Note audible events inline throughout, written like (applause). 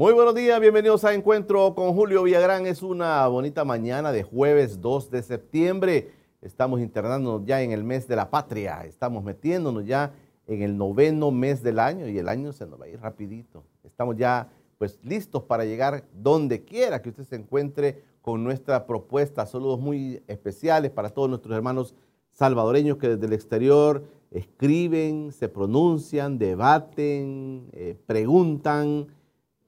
Muy buenos días, bienvenidos a Encuentro con Julio Villagrán. Es una bonita mañana de jueves 2 de septiembre. Estamos internándonos ya en el mes de la patria. Estamos metiéndonos ya en el noveno mes del año y el año se nos va a ir rapidito. Estamos ya pues listos para llegar donde quiera que usted se encuentre con nuestra propuesta. Saludos muy especiales para todos nuestros hermanos salvadoreños que desde el exterior escriben, se pronuncian, debaten, eh, preguntan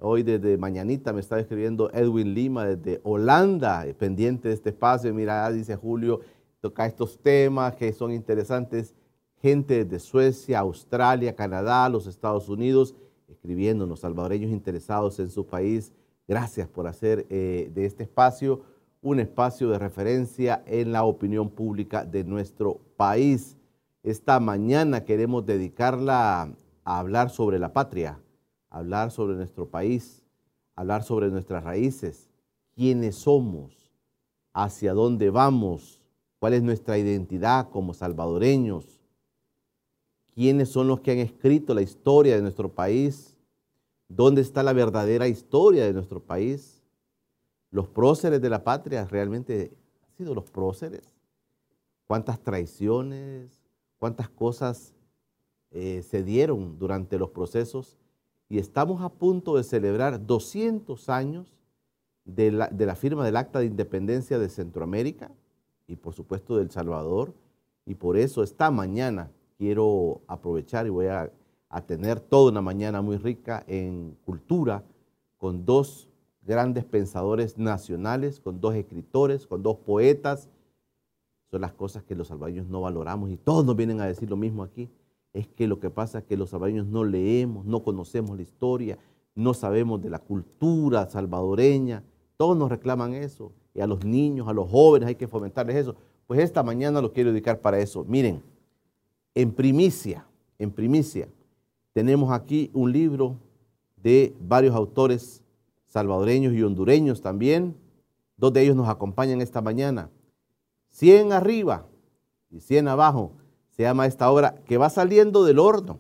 Hoy desde mañanita me estaba escribiendo Edwin Lima desde Holanda, eh, pendiente de este espacio. Mira, dice Julio, toca estos temas que son interesantes. Gente desde Suecia, Australia, Canadá, los Estados Unidos, escribiéndonos, salvadoreños interesados en su país. Gracias por hacer eh, de este espacio un espacio de referencia en la opinión pública de nuestro país. Esta mañana queremos dedicarla a hablar sobre la patria hablar sobre nuestro país, hablar sobre nuestras raíces, quiénes somos, hacia dónde vamos, cuál es nuestra identidad como salvadoreños, quiénes son los que han escrito la historia de nuestro país, dónde está la verdadera historia de nuestro país. Los próceres de la patria realmente han sido los próceres. Cuántas traiciones, cuántas cosas eh, se dieron durante los procesos y estamos a punto de celebrar 200 años de la, firma del Acta de Independencia de Centroamérica y por supuesto del Salvador. Y por eso esta mañana quiero aprovechar y voy a, a tener toda una mañana muy rica en cultura con dos grandes pensadores nacionales, con dos escritores, con dos poetas. Son las cosas que los salvadoreños no valoramos y todos nos vienen a decir lo mismo aquí es que lo que pasa es que los salvadoreños no leemos, no conocemos la historia, no sabemos de la cultura salvadoreña. Todos nos reclaman eso. Y a los niños, a los jóvenes hay que fomentarles eso. Pues esta mañana lo quiero dedicar para eso. Miren, en primicia, en primicia, tenemos aquí un libro de varios autores salvadoreños y hondureños también. Dos de ellos nos acompañan esta mañana. 100 arriba y 100 abajo se llama esta obra, que va saliendo del horno.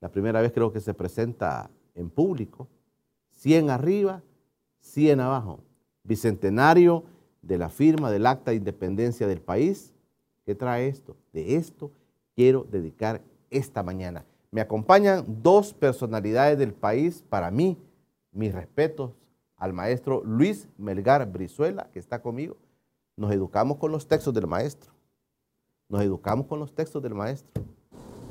La primera vez creo que se presenta en público. 100 arriba, 100 abajo. Bicentenario de la firma del Acta de Independencia del país. ¿Qué trae esto? De esto quiero dedicar esta mañana. Me acompañan dos personalidades del país, para mí, mis respetos al maestro Luis Melgar Brizuela, que está conmigo. Nos educamos con los textos del maestro nos educamos con los textos del maestro,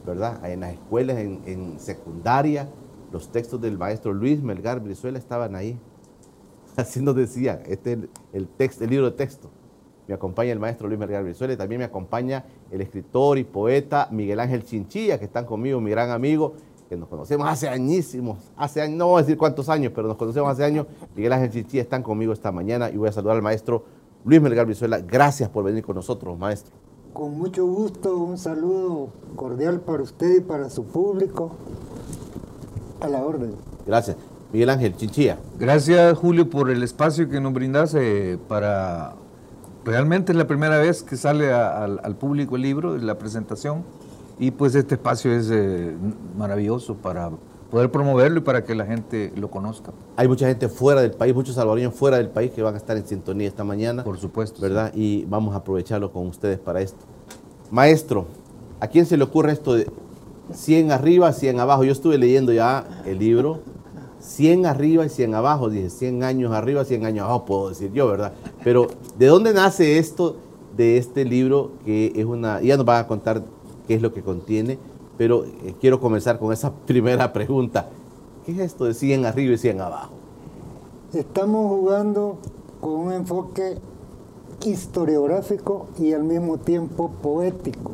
¿verdad? En las escuelas, en, secundaria, los textos del maestro Luis Melgar Brizuela estaban ahí. (laughs) Así nos decían, este es el, texto, el libro de texto. Me acompaña el maestro Luis Melgar Brizuela y también me acompaña el escritor y poeta Miguel Ángel Chinchilla, que están conmigo, mi gran amigo, que nos conocemos hace añísimos, hace años, no voy a decir cuántos años, pero nos conocemos hace años. Miguel Ángel Chinchilla están conmigo esta mañana y voy a saludar al maestro Luis Melgar Brizuela. Gracias por venir con nosotros, maestro. Con mucho gusto, un saludo cordial para usted y para su público. A la orden. Gracias. Miguel Ángel Chinchilla. Gracias, Julio, por el espacio que nos brindas para... Realmente es la primera vez que sale al público el libro, la presentación, y pues este espacio es eh, maravilloso para poder promoverlo y para que la gente lo conozca. Hay mucha gente fuera del país, muchos salvadoreños fuera del país que van a estar en sintonía esta mañana. Por supuesto. ¿Verdad? Y vamos a aprovecharlo con ustedes para esto. Maestro, ¿a quién se le ocurre esto de 100 arriba, 100 abajo. Yo estuve leyendo ya el libro. 100 arriba y 100 abajo. Dije 100 años arriba, 100 años abajo, puedo decir yo, ¿verdad? Pero, ¿de dónde nace esto de este libro que es una... Ya nos van a contar qué es lo que contiene, pero eh, quiero comenzar con esa (laughs) primera pregunta. ¿Qué es esto de 100 arriba y 100 abajo? Estamos jugando con un enfoque historiográfico y al mismo tiempo poético.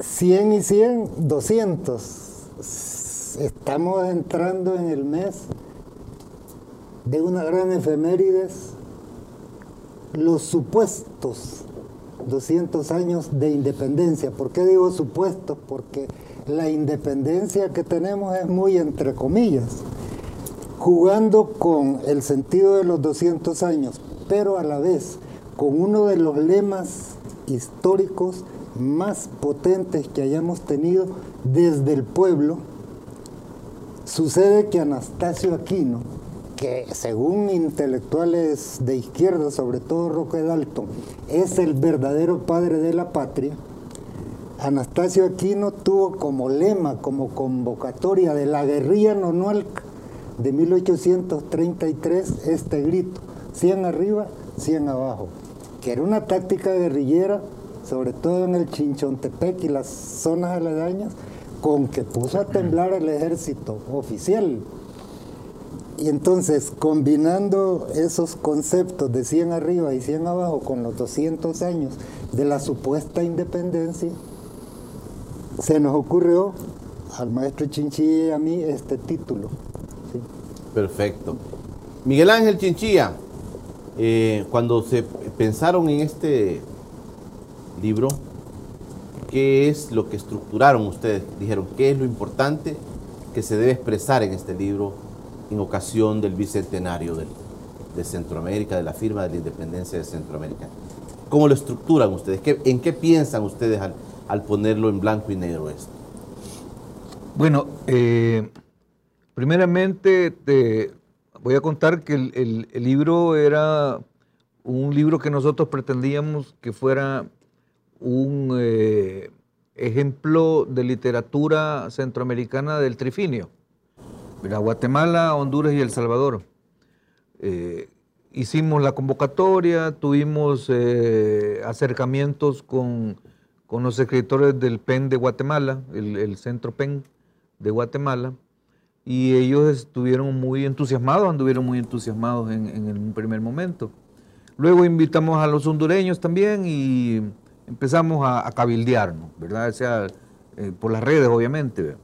100 y 100, 200. Estamos entrando en el mes de una gran efemérides, los supuestos 200 años de independencia. ¿Por qué digo supuestos? Porque la independencia que tenemos es muy entre comillas, jugando con el sentido de los 200 años, pero a la vez con uno de los lemas históricos más potentes que hayamos tenido desde el pueblo, sucede que Anastasio Aquino, que según intelectuales de izquierda, sobre todo Roque Dalton, es el verdadero padre de la patria, Anastasio Aquino tuvo como lema, como convocatoria de la guerrilla nonualca de 1833 este grito, 100 arriba, 100 abajo, que era una táctica guerrillera, sobre todo en el Chinchontepec y las zonas aledañas, con que puso a temblar el ejército oficial. Y entonces, combinando esos conceptos de 100 arriba y 100 abajo con los 200 años de la supuesta independencia, se nos ocurrió al maestro Chinchilla y a mí este título. ¿sí? Perfecto. Miguel Ángel Chinchilla, eh, cuando se pensaron en este libro, ¿qué es lo que estructuraron ustedes? Dijeron, ¿qué es lo importante que se debe expresar en este libro en ocasión del bicentenario de Centroamérica, de la firma de la independencia de Centroamérica? ¿Cómo lo estructuran ustedes? ¿Qué- ¿En qué piensan ustedes al, ponerlo en blanco y negro esto? Bueno, eh, primeramente te voy a contar que el libro era un libro que nosotros pretendíamos que fuera un eh, ejemplo de literatura centroamericana del trifinio. Mira, Guatemala, Honduras y El Salvador. Eh, hicimos la convocatoria, tuvimos eh, acercamientos con, con los escritores del PEN de Guatemala, el, Centro PEN de Guatemala, y ellos estuvieron muy entusiasmados, anduvieron muy entusiasmados en, en el primer momento. Luego invitamos a los hondureños también y empezamos a, a cabildearnos, ¿verdad? O sea, eh, por las redes, obviamente.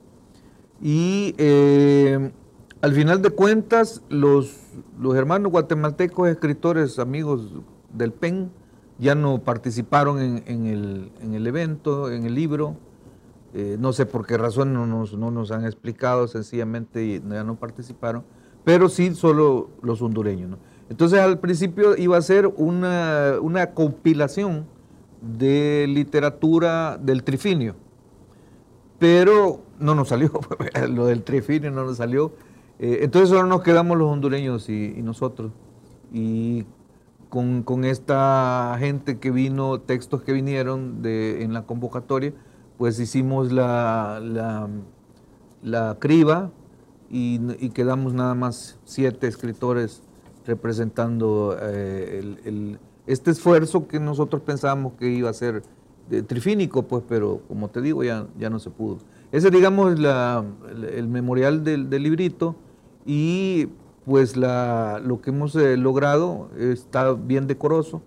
Y eh, al final de cuentas, los, los hermanos guatemaltecos, escritores, amigos del PEN, ya no participaron en, el, en el evento, en el libro. Eh, no sé por qué razón no nos, no nos han explicado, sencillamente ya no participaron, pero sí solo los hondureños. Entonces al principio iba a ser una, una compilación de literatura del trifinio pero no nos salió, (laughs) lo del trifinio no nos salió. Eh, entonces solo nos quedamos los hondureños y, nosotros. Y con, con esta gente que vino, textos que vinieron de, en la convocatoria, pues hicimos la, la, la criba y, quedamos nada más siete escritores representando eh, este esfuerzo que nosotros pensábamos que iba a ser de trifínico, pues, pero como te digo, ya, ya no se pudo. Ese, digamos, es la- el, el memorial del, del librito y pues la, lo que hemos eh, logrado está bien decoroso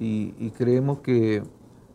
y, y creemos que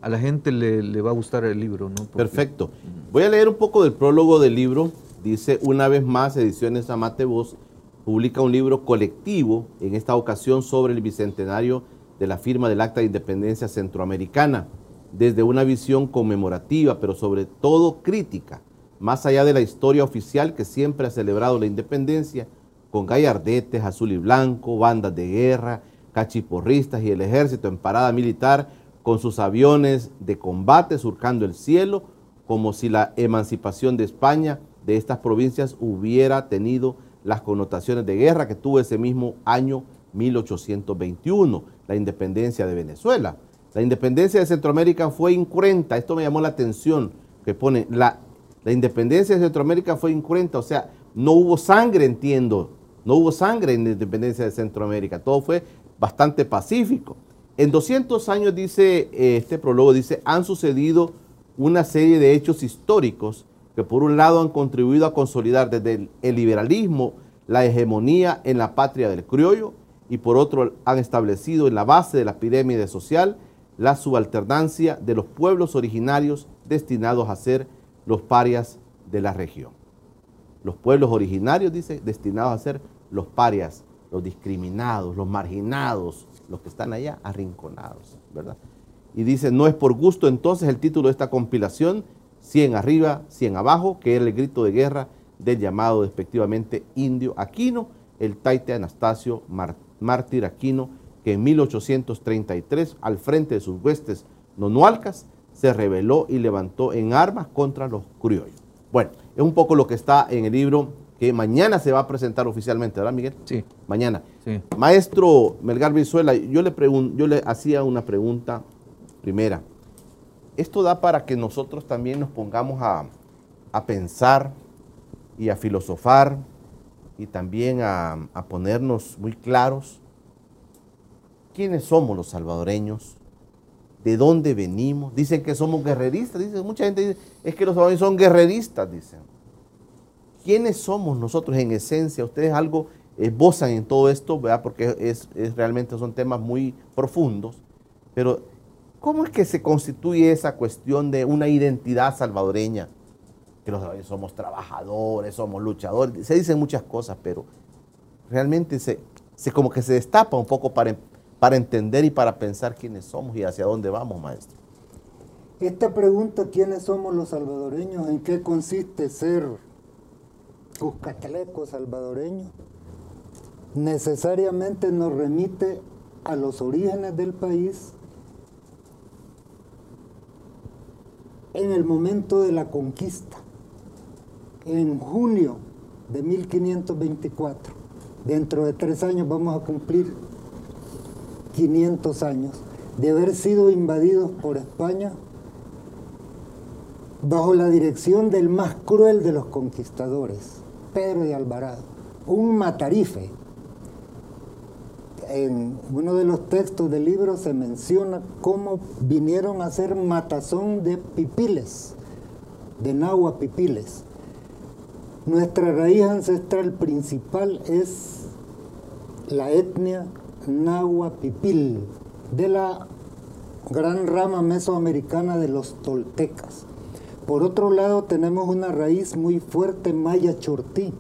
a la gente le, le va a gustar el libro. ¿no? Porque- Perfecto. Voy a leer un poco del prólogo del libro. Dice, una vez más, Ediciones Amate Voz publica un libro colectivo, en esta ocasión sobre el bicentenario de la firma del Acta de Independencia Centroamericana, desde una visión conmemorativa, pero sobre todo crítica, más allá de la historia oficial que siempre ha celebrado la independencia, con gallardetes, azul y blanco, bandas de guerra, cachiporristas y el ejército en parada militar, con sus aviones de combate surcando el cielo, como si la emancipación de España de estas provincias hubiera tenido las connotaciones de guerra que tuvo ese mismo año 1821, la independencia de Venezuela. La independencia de Centroamérica fue incruenta. Esto me llamó la atención, que pone, la, la independencia de Centroamérica fue incruenta, o sea, no hubo sangre, entiendo, no hubo sangre en la independencia de Centroamérica, todo fue bastante pacífico. En 200 años, dice eh, este prólogo, dice, han sucedido una serie de hechos históricos que por un lado han contribuido a consolidar desde el, el liberalismo la hegemonía en la patria del criollo y por otro han establecido en la base de la pirámide social la subalternancia de los pueblos originarios destinados a ser los parias de la región. Los pueblos originarios, dice, destinados a ser los parias, los discriminados, los marginados, los que están allá arrinconados, ¿verdad? Y dice, no es por gusto entonces el título de esta compilación, 100 arriba, 100 abajo, que era el grito de guerra del llamado despectivamente indio Aquino, el taite Anastasio mártir Aquino, que en 1833, al frente de sus huestes nonualcas, se rebeló y levantó en armas contra los criollos. Bueno, es un poco lo que está en el libro que mañana se va a presentar oficialmente, ¿verdad, Miguel? Sí. Mañana. Sí. Maestro Melgar Vizuela, yo le, yo le hacía una pregunta primera. Esto da para que nosotros también nos pongamos a, a pensar y a filosofar y también a, a ponernos muy claros quiénes somos los salvadoreños, de dónde venimos. Dicen que somos guerreristas, dicen, mucha gente dice, es que los salvadoreños son guerreristas, dicen. ¿Quiénes somos nosotros en esencia? Ustedes algo esbozan en todo esto, ¿verdad? porque es, realmente son temas muy profundos, pero ¿cómo es que se constituye esa cuestión de una identidad salvadoreña? Que los salvadoreños somos trabajadores, somos luchadores, se dicen muchas cosas, pero realmente se, como que se destapa un poco para para entender y para pensar quiénes somos y hacia dónde vamos, maestro. Esta pregunta, ¿quiénes somos los salvadoreños? ¿En qué consiste ser cuscatleco salvadoreño? Necesariamente nos remite a los orígenes del país en el momento de la conquista, en junio de 1524. Dentro de tres años vamos a cumplir 500 años de haber sido invadidos por España bajo la dirección del más cruel de los conquistadores, Pedro de Alvarado, un matarife. En uno de los textos del libro se menciona cómo vinieron a hacer matazón de pipiles, de nahua pipiles. Nuestra raíz ancestral principal es la etnia Nahuapipil, de la gran rama mesoamericana de los toltecas. Por otro lado, tenemos una raíz muy fuerte maya chortí,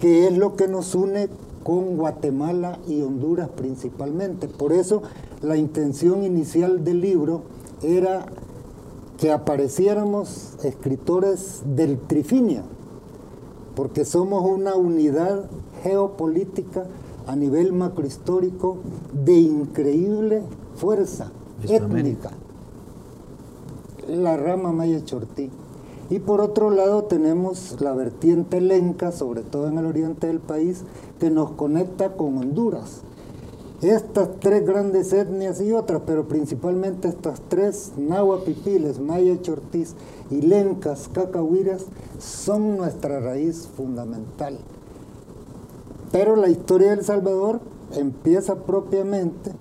que es lo que nos une con Guatemala y Honduras principalmente. Por eso la intención inicial del libro era que apareciéramos escritores del Trifinia, porque somos una unidad geopolítica a nivel macrohistórico de increíble fuerza étnica, la rama maya chortí. Y por otro lado tenemos la vertiente lenca, sobre todo en el oriente del país, que nos conecta con Honduras. Estas tres grandes etnias y otras, pero principalmente estas tres, pipiles, maya chortís y lencas, cacahuiras, son nuestra raíz fundamental. Pero la historia de El Salvador empieza propiamente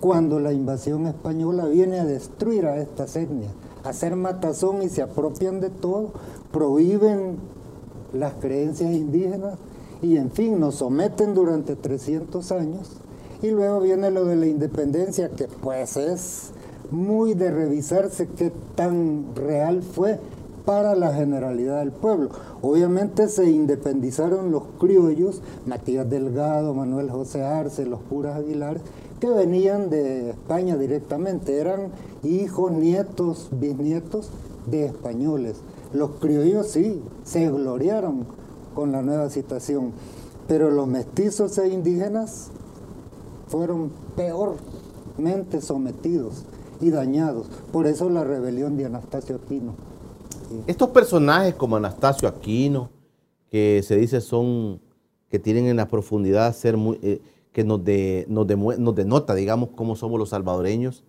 cuando la invasión española viene a destruir a estas etnias, a hacer matazón y se apropian de todo, prohíben las creencias indígenas y en fin nos someten durante 300 años. Y luego viene lo de la independencia que pues es muy de revisarse qué tan real fue para la generalidad del pueblo. Obviamente se independizaron los criollos, Matías Delgado, Manuel José Arce, los curas Aguilar, que venían de España directamente, eran hijos, nietos, bisnietos de españoles. Los criollos sí, se gloriaron con la nueva situación, pero los mestizos e indígenas fueron peormente sometidos y dañados. Por eso la rebelión de Anastasio Aquino. Estos personajes como Anastasio Aquino, que se dice son, que tienen en la profundidad ser muy, eh, que nos, de, nos, denota, digamos, cómo somos los salvadoreños,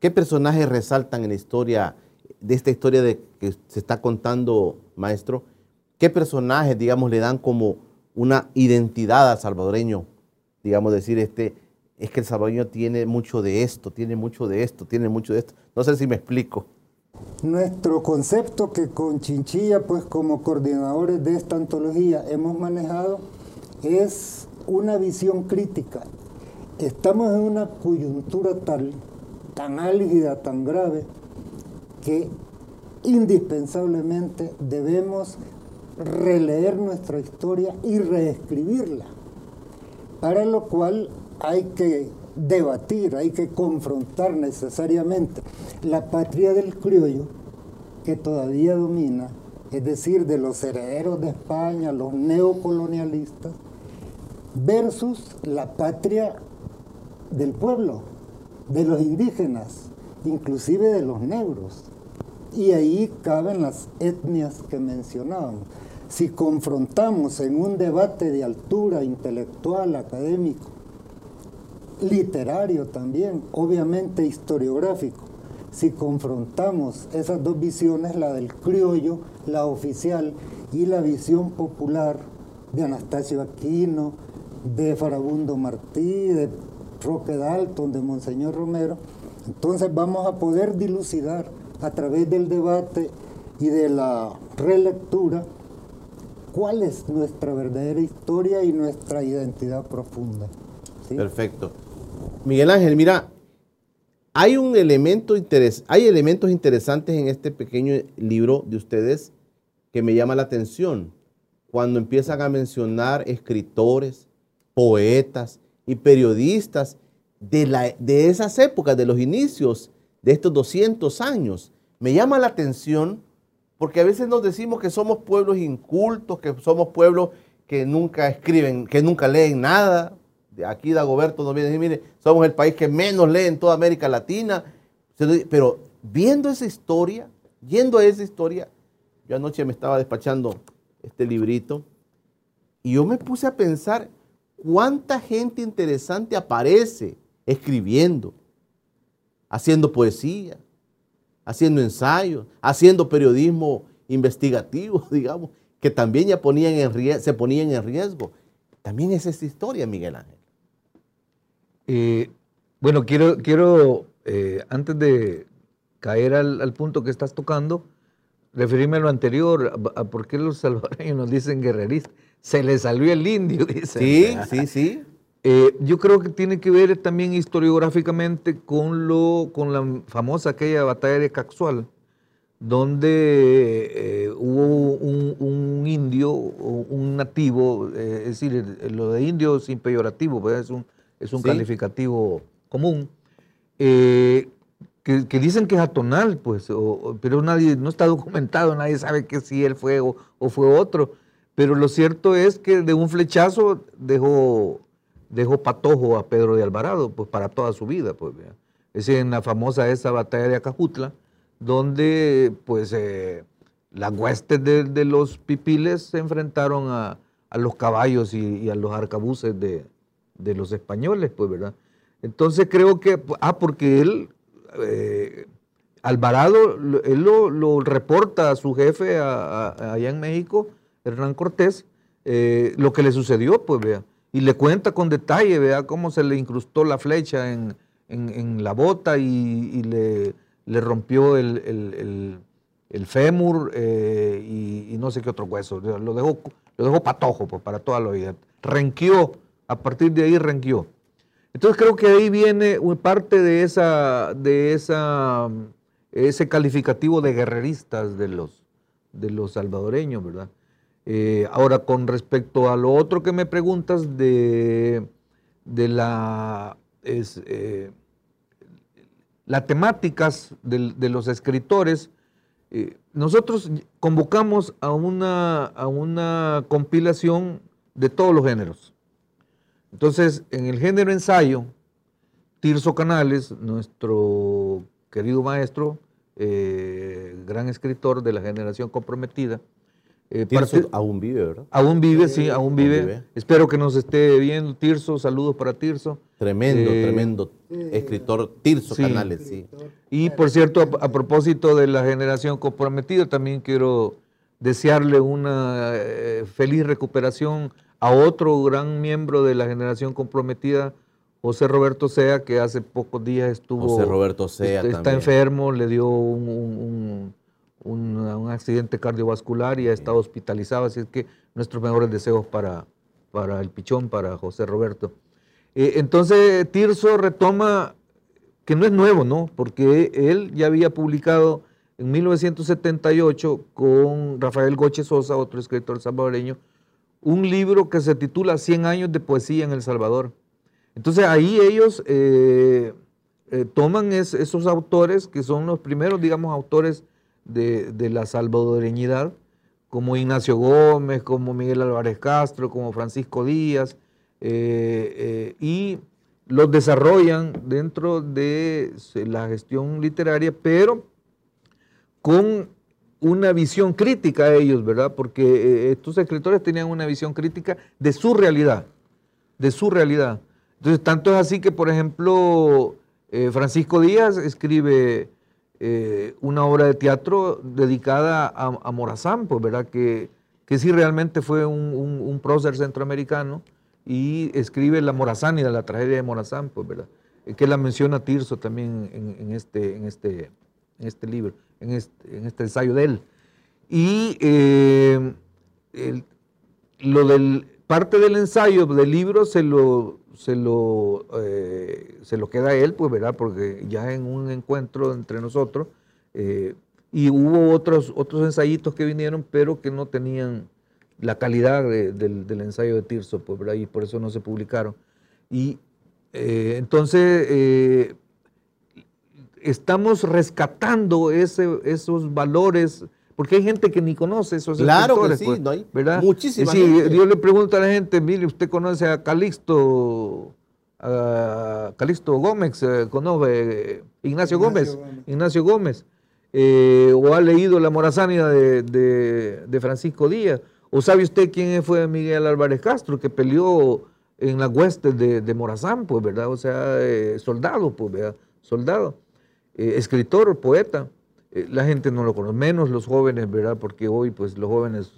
¿Qué personajes resaltan en la historia, de esta historia de que se está contando, maestro? ¿Qué personajes, digamos, le dan como una identidad al salvadoreño? Digamos, decir, este, es que el salvadoreño tiene mucho de esto, tiene mucho de esto, tiene mucho de esto. No sé si me explico. Nuestro concepto que con Chinchilla, pues como coordinadores de esta antología hemos manejado, es una visión crítica. Estamos en una coyuntura tal, tan álgida, tan grave, que indispensablemente debemos releer nuestra historia y reescribirla, para lo cual hay que debatir, hay que confrontar necesariamente la patria del criollo que todavía domina, es decir, de los herederos de España, los neocolonialistas, versus la patria del pueblo, de los indígenas, inclusive de los negros. Y ahí caben las etnias que mencionábamos. Si confrontamos en un debate de altura intelectual, académico, literario también, obviamente historiográfico, si confrontamos esas dos visiones, la del criollo, la oficial, y la visión popular de Anastasio Aquino, de Farabundo Martí, de Roque Dalton, de Monseñor Romero, entonces vamos a poder dilucidar a través del debate y de la relectura cuál es nuestra verdadera historia y nuestra identidad profunda. Perfecto. Miguel Ángel, mira, hay un elemento interes hay elementos interesantes en este pequeño libro de ustedes que me llama la atención. Cuando empiezan a mencionar escritores, poetas y periodistas de, la, de esas épocas, de los inicios de estos 200 años. Me llama la atención porque a veces nos decimos que somos pueblos incultos, que somos pueblos que nunca escriben, que nunca leen nada. Aquí Dagoberto nos viene a decir, mire, somos el país que menos lee en toda América Latina. Pero viendo esa historia, yendo a esa historia, yo anoche me estaba despachando este librito y yo me puse a pensar cuánta gente interesante aparece escribiendo, haciendo poesía, haciendo ensayos, haciendo periodismo investigativo, (laughs) digamos, que también ya ponían en se ponían en riesgo. También es esta historia, Miguel Ángel. Eh, bueno, quiero, quiero eh, antes de caer al, al punto que estás tocando, referirme a lo anterior, a, a por qué los salvadoreños nos dicen guerreristas. Se les salió el indio, (laughs) dice. Sí, sí, sí. Eh, yo creo que tiene que ver también historiográficamente con, lo, con la famosa aquella batalla de Caxual, donde eh, hubo un, un indio, un nativo, eh, es decir, lo de indio sin peyorativo, pues, es un, es un Sí. calificativo común, eh, que, que dicen que es atonal, pues, o- pero nadie, no está documentado, nadie sabe que si él fue o, o fue otro. Pero lo cierto es que de un flechazo dejó, dejó patojo a Pedro de Alvarado, pues para toda su vida, pues. ¿verdad? Es decir, en la famosa esa batalla de Acajutla, donde pues eh, las huestes de, de los pipiles se enfrentaron a, a los caballos y, y a los arcabuces de, de los españoles, pues, ¿verdad? Entonces creo que, ah, porque él, eh, Alvarado, él lo, reporta a su jefe allá en México, Hernán Cortés, eh, lo que le sucedió, pues, vea, y le cuenta con detalle, vea, cómo se le incrustó la flecha en, en- la bota y, le, le rompió el, el- fémur eh, y, no sé qué otro hueso. Lo dejó, lo dejó patojo pues, para toda la vida. Renquió, a partir de ahí renquió. Entonces creo que ahí viene parte de esa, de esa, ese calificativo de guerreristas de los, de los salvadoreños, ¿verdad? Eh, ahora, con respecto a lo otro que me preguntas de, de la, es, eh, las temáticas de, los escritores, eh, nosotros convocamos a una, a una compilación de todos los géneros. Entonces, en el género ensayo, Tirso Canales, nuestro querido maestro, eh, gran escritor de la generación comprometida, Eh, Tirso aún vive, ¿verdad? aún vive, sí, aún vive. vive. Espero que nos esté viendo Tirso, saludos para Tirso. Tremendo, Eh, tremendo escritor Tirso sí. Canales, sí. Y por cierto, a, a propósito de la generación comprometida, también quiero desearle una eh, feliz recuperación a otro gran miembro de la generación comprometida, José Roberto Sea, que hace pocos días estuvo... José Roberto Sea está, está enfermo, le dio un, un- un- un- un accidente cardiovascular y ha estado hospitalizado, así es que nuestros mejores deseos para, para el pichón, para José Roberto. Eh, entonces, Tirso retoma que no es nuevo, ¿no? Porque él ya había publicado en 1978 con Rafael Goche Sosa, otro escritor salvadoreño, un libro que se titula 100 años de poesía en El Salvador. Entonces ahí ellos eh, eh, toman es- esos autores que son los primeros, digamos, autores de, de la salvadoreñidad, como Ignacio Gómez, como Miguel Álvarez Castro, como Francisco Díaz, eh, y los desarrollan dentro de la gestión literaria, pero con una visión crítica a ellos, ¿verdad? Porque eh, estos escritores tenían una visión crítica de su realidad, de su realidad. Entonces, tanto es así que, por ejemplo, eh, Francisco Díaz escribe eh, una obra de teatro dedicada a, Morazán, pues, ¿verdad? Que, que sí realmente fue un, un- prócer centroamericano y escribe la Morazánida, la tragedia de Morazán, pues, ¿verdad? Que la menciona Tirso también en este, en, este, en este libro, en este, en ensayo de él. Y eh, lo del, parte del ensayo del libro se lo, se lo, eh, se lo queda a él, pues, ¿verdad? Porque ya en un encuentro entre nosotros, eh, y hubo otros, otros ensayitos que vinieron, pero que no tenían la calidad de- del, del ensayo de Tirso, pues, ¿verdad? Y por eso no se publicaron. Y entonces, estamos rescatando ese- esos valores, porque hay gente que ni conoce esos Claro que sí, pues, no hay ¿verdad? muchísima Y sí, gente. yo le pregunto a la gente, mire, ¿usted conoce a Calixto, a Calixto Gómez, eh, conoce eh, Ignacio, Ignacio Gómez, Gómez. Ignacio Gómez, eh, o ha leído La Morazánida de, de- de Francisco Díaz, o sabe usted quién fue Miguel Álvarez Castro, que peleó en las huestes de, de Morazán, pues, ¿verdad? O sea, eh, soldado, pues, ¿verdad? Soldado, eh, escritor, poeta. Eh, la gente no lo conoce, menos los jóvenes, ¿verdad? Porque hoy, pues, los jóvenes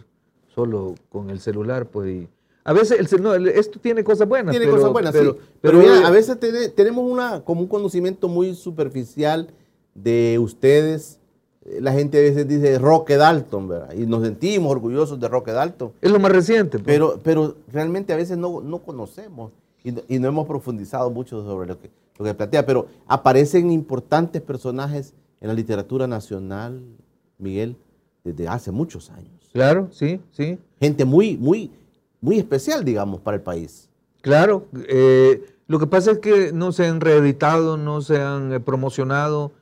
solo con el celular, pues, y a veces el, no, esto tiene cosas buenas. Tiene pero- cosas buenas, pero, sí. Pero, pero, mira, a veces tene- tenemos una, como un conocimiento muy superficial de ustedes. Eh, La gente a veces dice Roque Dalton, ¿verdad? Y nos sentimos orgullosos de Roque Dalton. es lo más reciente. pues. Pero, pero realmente a veces no, no conocemos y no, y no hemos profundizado mucho sobre lo que, lo que plantea. Pero aparecen importantes personajes en la literatura nacional, Miguel, desde hace muchos años. Claro, sí, sí. Gente muy, muy, muy especial, digamos, para el país. Claro, eh, lo que pasa es que no se han reeditado, no se han eh, promocionado,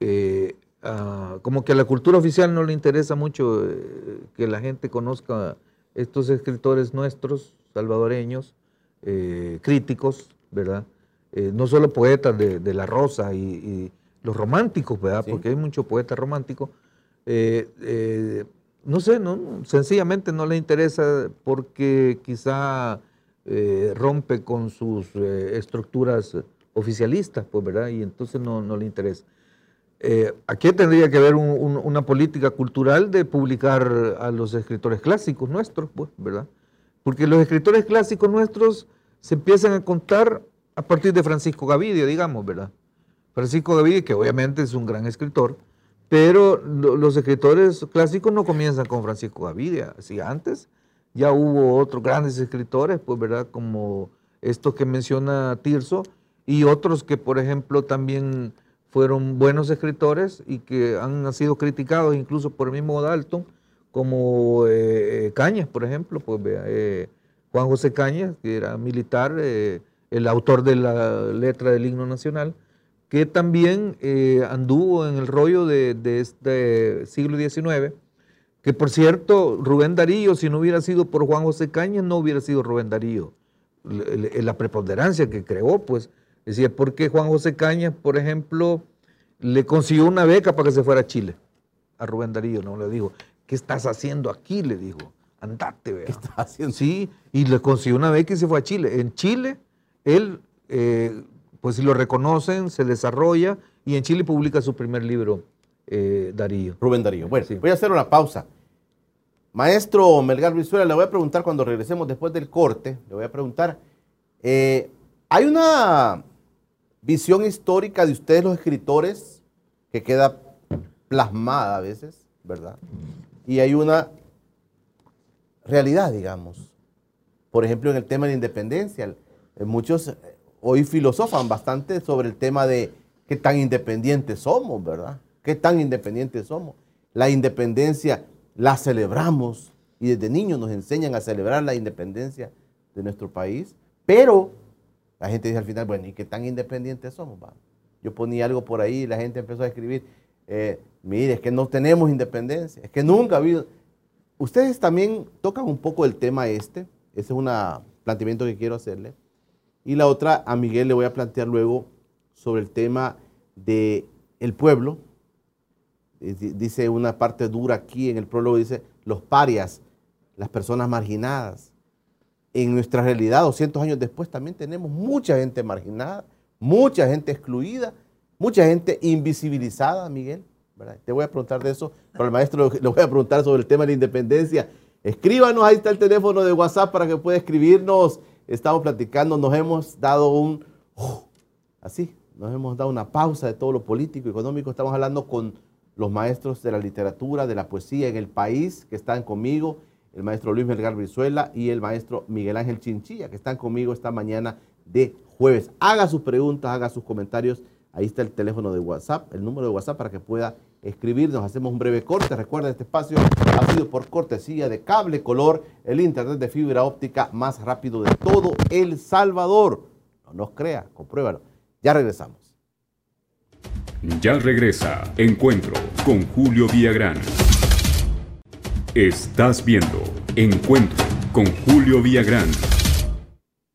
eh, ah, como que a la cultura oficial no le interesa mucho eh, que la gente conozca estos escritores nuestros, salvadoreños, eh, críticos, ¿verdad? Eh, no solo poetas de, de la rosa y, y los románticos, ¿verdad? Sí. Porque hay muchos poetas románticos. Eh, eh, no sé, no, sencillamente no le interesa porque quizá eh, rompe con sus eh, estructuras oficialistas, pues, ¿verdad? Y entonces no, no le interesa. Eh, aquí tendría que haber un- un- una política cultural de publicar a los escritores clásicos nuestros, pues, ¿verdad? Porque los escritores clásicos nuestros se empiezan a contar a partir de Francisco Gavidia, digamos, ¿verdad? Francisco Gavidia, que obviamente es un gran escritor, pero lo- los escritores clásicos no comienzan con Francisco Gavidia. Si antes ya hubo otros grandes escritores, pues, ¿verdad? Como estos que menciona Tirso y otros que, por ejemplo, también fueron buenos escritores y que han sido criticados incluso por el mismo Dalton, como eh, Cañas, por ejemplo, pues vea, eh, Juan José Cañas, que era militar, eh, el autor de la letra del himno nacional, que también anduvo en el rollo de, de este siglo XIX, que por cierto, Rubén Darío, si no hubiera sido por Juan José Cañas, no hubiera sido Rubén Darío. La preponderancia que creó, pues, decía, porque Juan José Cañas, por ejemplo, le consiguió una beca para que se fuera a Chile, a Rubén Darío, no le digo. ¿Qué estás haciendo aquí? Le dijo, andate, vea. ¿Qué estás haciendo? Sí, y le consiguió una vez que se fue a Chile. En Chile, él, eh, pues si lo reconocen, se desarrolla y en Chile publica su primer libro, eh, Darío. Rubén Darío. Bueno, Sí. voy a hacer una pausa. Maestro Melgar Brizuela, le voy a preguntar cuando regresemos después del corte, le voy a preguntar, eh, ¿hay una visión histórica de ustedes los escritores que queda plasmada a veces, verdad? Y hay una realidad, digamos. Por ejemplo, en el tema de la independencia, eh, muchos eh, hoy filosofan bastante sobre el tema de qué tan independientes somos, ¿verdad? ¿Qué tan independientes somos? La independencia la celebramos y desde niños nos enseñan a celebrar la independencia de nuestro país, pero la gente dice al final, bueno, ¿y qué tan independientes somos? Yo ponía algo por ahí y la gente empezó a escribir, eh, mire, es que no tenemos independencia, es que nunca ha habido... Ustedes también tocan un poco el tema este, ese es un planteamiento que quiero hacerle. Y la otra, a Miguel le voy a plantear luego sobre el tema de el pueblo. Eh, di- Dice una parte dura aquí en el prólogo, dice los parias, las personas marginadas. En nuestra realidad, 200 años después, también tenemos mucha gente marginada, mucha gente excluida, mucha gente invisibilizada, Miguel. Te voy a preguntar de eso, pero al maestro le voy a preguntar sobre el tema de la independencia. Escríbanos, ahí está el teléfono de WhatsApp para que pueda escribirnos. Estamos platicando, nos hemos dado un, así, nos hemos dado una pausa de todo lo político, económico. Estamos hablando con los maestros de la literatura, de la poesía en el país que están conmigo, el maestro Luis Melgar Brizuela y el maestro Miguel Ángel Chinchilla, que están conmigo esta mañana de jueves. Haga sus preguntas, haga sus comentarios. Ahí está el teléfono de WhatsApp, el número de WhatsApp para que pueda escribirnos. Hacemos un breve corte. Recuerda, este espacio ha sido por cortesía de Cable Color, el internet de fibra óptica más rápido de todo El Salvador. No nos crea, compruébalo. Ya regresamos. Ya regresa Encuentro con Julio Villagrán. Estás viendo Encuentro con Julio Villagrán.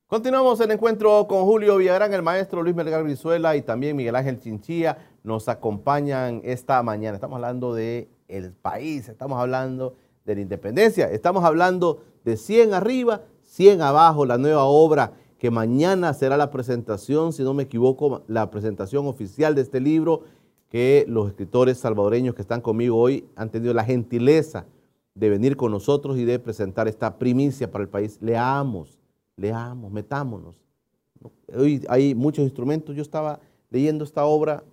Continuamos el encuentro con Julio Villagrán, el maestro Luis Melgar Brizuela y también Miguel Ángel Chinchilla nos acompañan esta mañana. Estamos hablando de el país, estamos hablando de la independencia, estamos hablando de 100 arriba, 100 abajo, la nueva obra que mañana será la presentación, si no me equivoco, la presentación oficial de este libro que los escritores salvadoreños que están conmigo hoy han tenido la gentileza de venir con nosotros y de presentar esta primicia para el país. Leamos, leamos, metámonos. Hoy hay muchos instrumentos. Yo estaba leyendo esta obra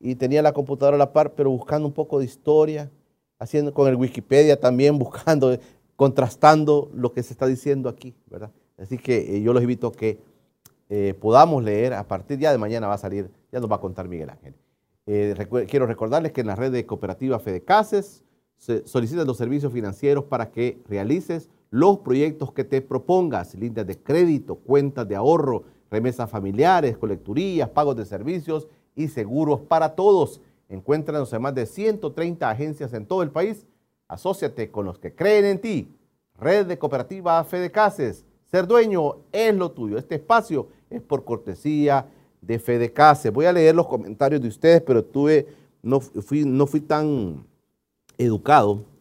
y tenía la computadora a la par, pero buscando un poco de historia, haciendo con el Wikipedia también, (laughs) buscando, contrastando lo que se está diciendo aquí, ¿verdad? Así que eh, yo los invito a que eh, podamos leer, a partir ya de mañana va a salir, ya nos va a contar Miguel Ángel. Eh, quiero recordarles que en la red de cooperativa Fedecases se solicitan los servicios financieros para que realices los proyectos que te propongas, líneas de crédito, cuentas de ahorro, remesas familiares, colecturías, pagos de servicios y seguros para todos. Encuéntranos en más de 130 agencias en todo el país. Asociate con los que creen en ti. Red de Cooperativa Fedecases. Ser dueño es lo tuyo. Este espacio es por cortesía de Fedecases. Voy a leer los comentarios de ustedes, pero tuve, no fui, no fui tan educado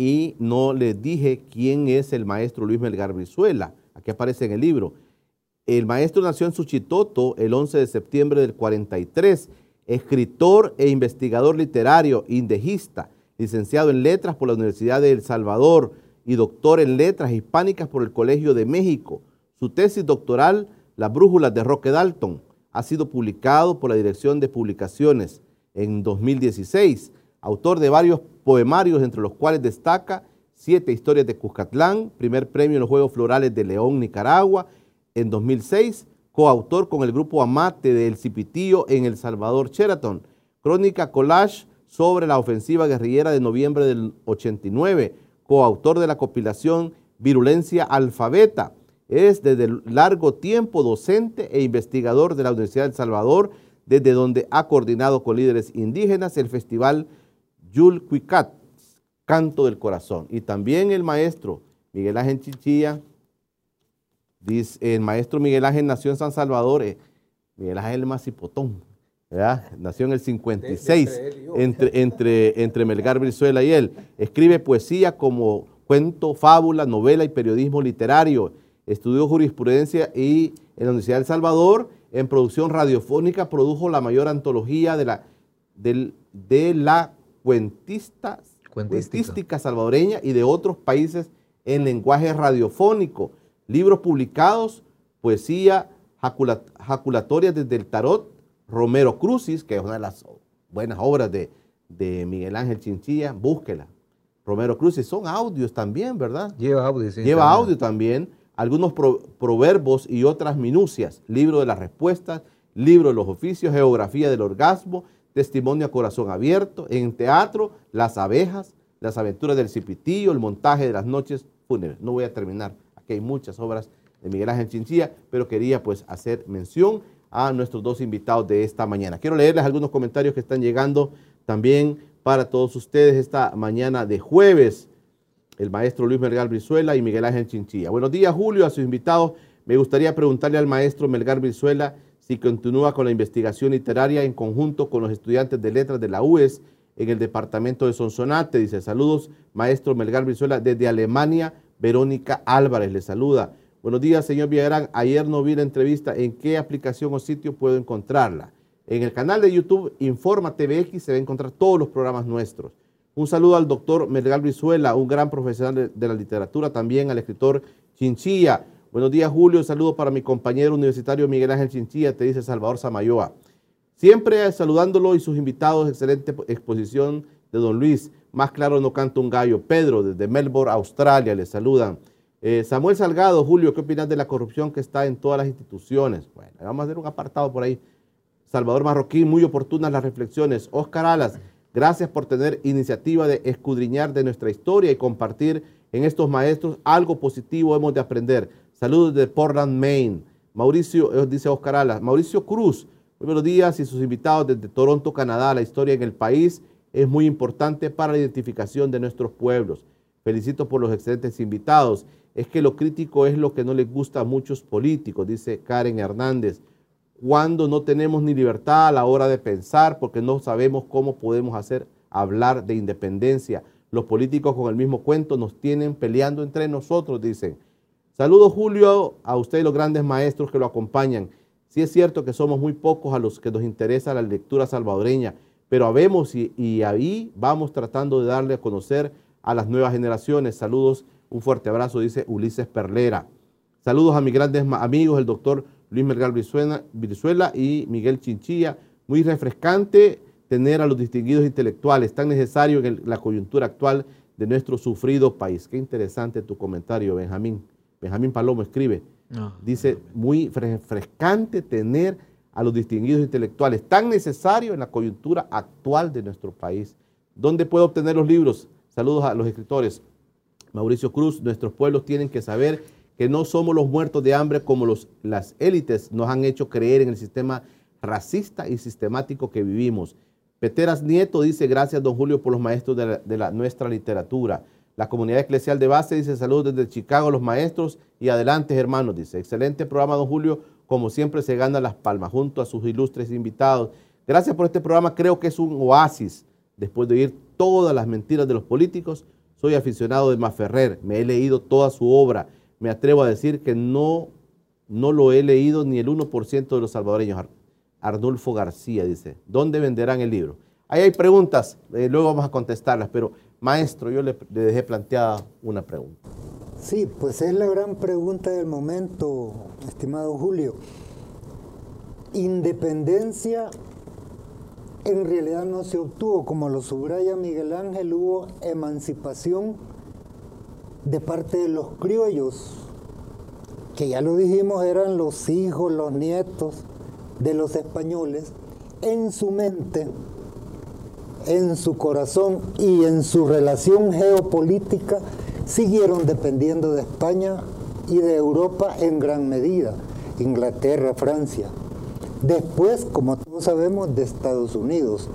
y no les dije quién es el maestro Luis Melgar Brizuela. Aquí aparece en el libro. El maestro nació en Suchitoto el 11 de septiembre del 43, escritor e investigador literario, indejista, licenciado en letras por la Universidad de El Salvador y doctor en letras hispánicas por el Colegio de México. Su tesis doctoral, Las brújulas de Roque Dalton, ha sido publicado por la Dirección de Publicaciones en 2016. Autor de varios poemarios, entre los cuales destaca Siete historias de Cuscatlán, primer premio en los Juegos Florales de León, Nicaragua, en 2006, coautor con el grupo Amate del Cipitío en El Salvador, Sheraton, crónica collage sobre la ofensiva guerrillera de noviembre del 89, coautor de la compilación Virulencia Alfabeta. Es desde largo tiempo docente e investigador de la Universidad de El Salvador, desde donde ha coordinado con líderes indígenas el festival Yul Cuicat, Canto del Corazón. Y también el maestro Miguel Ángel Chichilla, dice, el maestro Miguel Ángel nació en San Salvador, eh, Miguel Ángel Macipotón, ¿verdad? Nació en el 56, entre, entre, entre Melgar Brizuela y él. Escribe poesía como cuento, fábula, novela y periodismo literario. Estudió jurisprudencia y en la Universidad de El Salvador, en producción radiofónica, produjo la mayor antología de la, de la cuentista, Cuentística. salvadoreña y de otros países en lenguaje radiofónico. Libros publicados, poesía, jacula- jaculatorias desde el tarot, Romero Crucis, que es una de las buenas obras de, de Miguel Ángel Chinchilla, búsquela. Romero Crucis, son audios también, ¿verdad? Lleva audio, sí, Lleva también. audio también, algunos pro- proverbos y otras minucias, libro de las respuestas, libro de los oficios, geografía del orgasmo, testimonio a corazón abierto, en teatro, las abejas, las aventuras del cipitillo, el montaje de las noches fúnebres. No voy a terminar, aquí hay muchas obras de Miguel Ángel Chinchilla, pero quería pues hacer mención a nuestros dos invitados de esta mañana. Quiero leerles algunos comentarios que están llegando también para todos ustedes esta mañana de jueves el maestro Luis Melgar Brizuela y Miguel Ángel Chinchilla. Buenos días, Julio, a sus invitados. Me gustaría preguntarle al maestro Melgar Brizuela si continúa con la investigación literaria en conjunto con los estudiantes de letras de la UES en el departamento de Sonsonate. Dice, saludos, maestro Melgar Brizuela, desde Alemania, Verónica Álvarez le saluda. Buenos días, señor Villagrán. Ayer no vi la entrevista. ¿En qué aplicación o sitio puedo encontrarla? En el canal de YouTube Informa TVX se va a encontrar todos los programas nuestros. Un saludo al doctor Melgar Brizuela, un gran profesional de, de la literatura, también al escritor Chinchilla. Buenos días, Julio. Un saludo para mi compañero universitario Miguel Ángel Chinchilla, te dice Salvador Samayoa. Siempre saludándolo y sus invitados, excelente exposición de don Luis. Más claro no canta un gallo. Pedro, desde Melbourne, Australia, le saludan. Eh, Samuel Salgado, Julio, ¿qué opinas de la corrupción que está en todas las instituciones? Bueno, vamos a hacer un apartado por ahí. Salvador Marroquín, muy oportunas las reflexiones. Oscar Alas, gracias por tener iniciativa de escudriñar de nuestra historia y compartir en estos maestros algo positivo hemos de aprender. Saludos de Portland, Maine. Mauricio, eh, dice Oscar Alas, Mauricio Cruz, muy buenos días y sus invitados desde Toronto, Canadá. La historia en el país es muy importante para la identificación de nuestros pueblos. Felicito por los excelentes invitados. Es que lo crítico es lo que no les gusta a muchos políticos, dice Karen Hernández cuando no tenemos ni libertad a la hora de pensar porque no sabemos cómo podemos hacer hablar de independencia. Los políticos con el mismo cuento nos tienen peleando entre nosotros, dicen. Saludos Julio, a usted y los grandes maestros que lo acompañan. Sí es cierto que somos muy pocos a los que nos interesa la lectura salvadoreña, pero habemos y, ahí vamos tratando de darle a conocer a las nuevas generaciones. Saludos, un fuerte abrazo, dice Ulises Perlera. Saludos a mis grandes amigos, el doctor Luis Melgar Brizuela, Brizuela y Miguel Chinchilla. Muy refrescante tener a los distinguidos intelectuales, tan necesario en la coyuntura actual de nuestro sufrido país. Qué interesante tu comentario, Benjamín. Benjamín Palomo escribe. No, Dice, muy refrescante tener a los distinguidos intelectuales, tan necesario en la coyuntura actual de nuestro país. ¿Dónde puedo obtener los libros? Saludos a los escritores. Mauricio Cruz, nuestros pueblos tienen que saber que no somos los muertos de hambre como los, las élites nos han hecho creer en el sistema racista y sistemático que vivimos. Peteras Nieto dice, gracias don Julio por los maestros de, la- de la- nuestra literatura. La comunidad eclesial de base dice, saludos desde Chicago los maestros y adelante hermanos, dice. Excelente programa don Julio, como siempre se gana las palmas junto a sus ilustres invitados. Gracias por este programa, creo que es un oasis. Después de oír todas las mentiras de los políticos, soy aficionado de Maferrer, me he leído toda su obra. Me atrevo a decir que no, no lo he leído ni el 1% de los salvadoreños. Ar- Arnulfo García dice, ¿dónde venderán el libro? Ahí hay preguntas, eh, luego vamos a contestarlas, pero maestro, yo le, dejé planteada una pregunta. Sí, pues es la gran pregunta del momento, estimado Julio. Independencia en realidad no se obtuvo, como lo subraya Miguel Ángel, hubo emancipación de parte de los criollos, que ya lo dijimos eran los hijos, los nietos de los españoles, en su mente, en su corazón y en su relación geopolítica siguieron dependiendo de España y de Europa en gran medida, Inglaterra, Francia. Después, como todos sabemos, de Estados Unidos.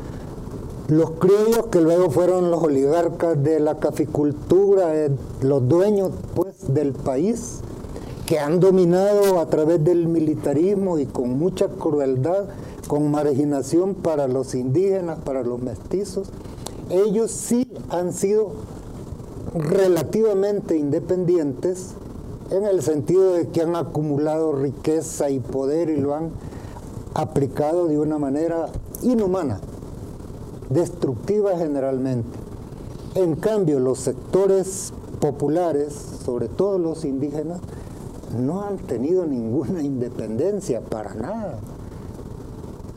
Los criollos que luego fueron los oligarcas de la caficultura, eh, los dueños pues, del país, que han dominado a través del militarismo y con mucha crueldad con marginación para los indígenas, para los mestizos, ellos sí han sido relativamente independientes en el sentido de que han acumulado riqueza y poder y lo han aplicado de una manera inhumana, destructiva generalmente. En cambio, los sectores populares, sobre todo los indígenas, no han tenido ninguna (laughs) independencia para nada.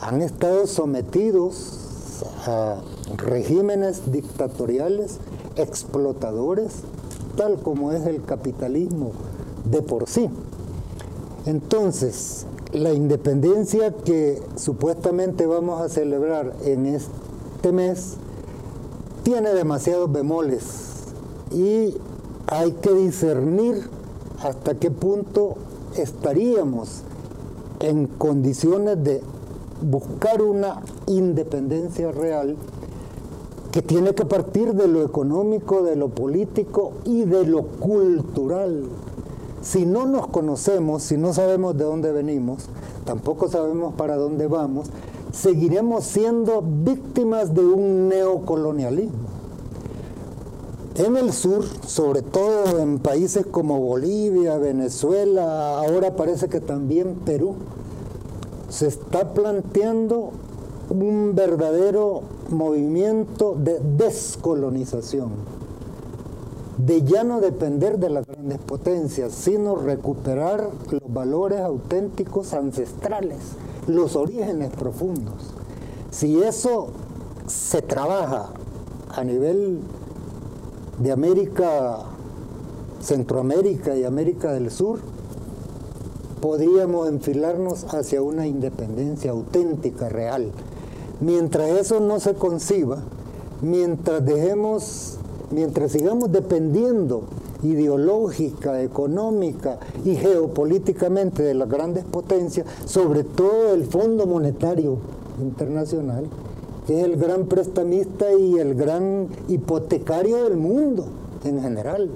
Han estado sometidos a regímenes dictatoriales explotadores, tal como es el capitalismo de por sí. Entonces, la independencia que supuestamente vamos a celebrar en este mes tiene demasiados bemoles y hay que discernir hasta qué punto estaríamos en condiciones de buscar una independencia real que tiene que partir de lo económico, de lo político y de lo cultural. Si no nos conocemos, si no sabemos de dónde venimos, tampoco sabemos para dónde vamos, seguiremos siendo víctimas de un neocolonialismo. En el sur, sobre todo en países como Bolivia, Venezuela, ahora parece que también Perú, se está planteando un verdadero movimiento de descolonización, de ya no depender de las grandes potencias, sino recuperar los valores auténticos ancestrales, los orígenes profundos. Si eso se trabaja a nivel de América, Centroamérica y América del Sur, podríamos enfilarnos hacia una independencia auténtica, real. Mientras eso no se conciba, mientras dejemos, mientras sigamos dependiendo ideológica, económica y geopolíticamente de las grandes potencias, sobre todo el Fondo Monetario Internacional, que es el gran prestamista y el gran hipotecario del mundo en general.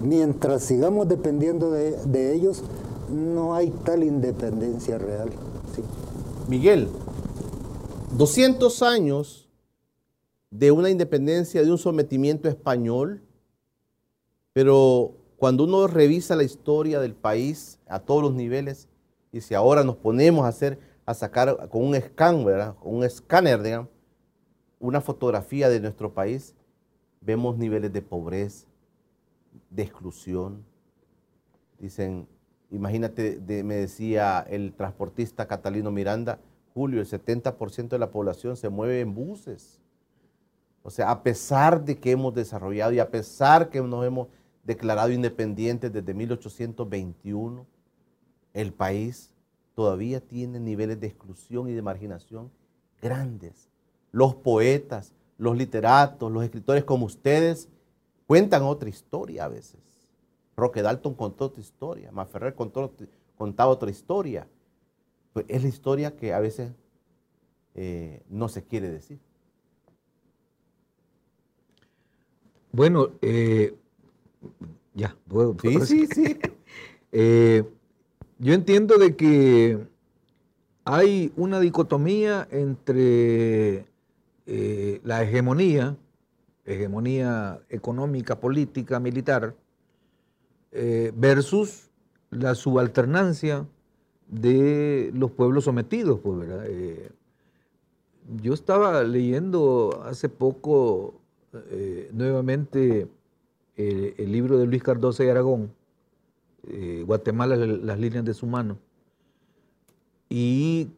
Mientras sigamos dependiendo de, de ellos, no hay tal independencia real. Sí. Miguel, 200 años de una independencia, de un sometimiento español, pero cuando uno revisa la historia del país a todos los niveles, y si ahora nos ponemos a hacer, a sacar con un escáner, con un escáner, una fotografía de nuestro país, vemos niveles de pobreza, de exclusión. Dicen, imagínate, me decía el transportista Catalino Miranda, Julio, el 70% de la población se mueve en buses. O sea, a pesar de que hemos desarrollado y a pesar que nos hemos declarado independientes desde 1821, el país todavía tiene niveles de exclusión y de marginación grandes. Los poetas, los literatos, los escritores como ustedes cuentan otra historia a veces. Roque Dalton contó otra historia, Maferrer contó, contaba otra historia. Pues es la historia que a veces eh, no se quiere decir. Bueno, eh, ya, puedo. Sí, sí, sí. (laughs) Eh, yo entiendo de que hay una dicotomía entre eh, la hegemonía, hegemonía económica, política, militar, eh, versus la subalternancia de los pueblos sometidos, pues, ¿verdad? Eh, yo estaba leyendo hace poco eh, nuevamente el, libro de Luis Cardoso y Aragón, Guatemala, las líneas de su mano, y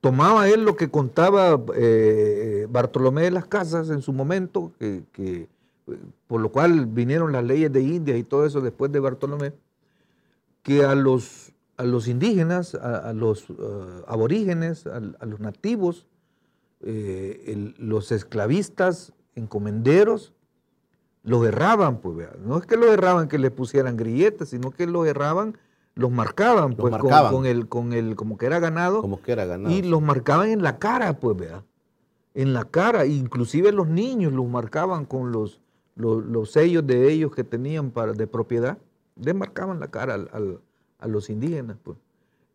tomaba él lo que contaba Bartolomé de las Casas en su momento, que, por lo cual vinieron las leyes de India y todo eso después de Bartolomé, que a los, a los indígenas, a, a los eh, aborígenes, a, a los nativos, eh, el- los esclavistas, encomenderos, los erraban, pues, vea. no es que los erraban que les pusieran grilletes, sino que los erraban, los marcaban, Los pues. Con, el, con el, como que era ganado, Como que era ganado. y los marcaban en la cara, pues, vea. En la cara, inclusive los niños los marcaban con los, los, los sellos de ellos que tenían para, de propiedad, les marcaban la cara al- a los indígenas, pues.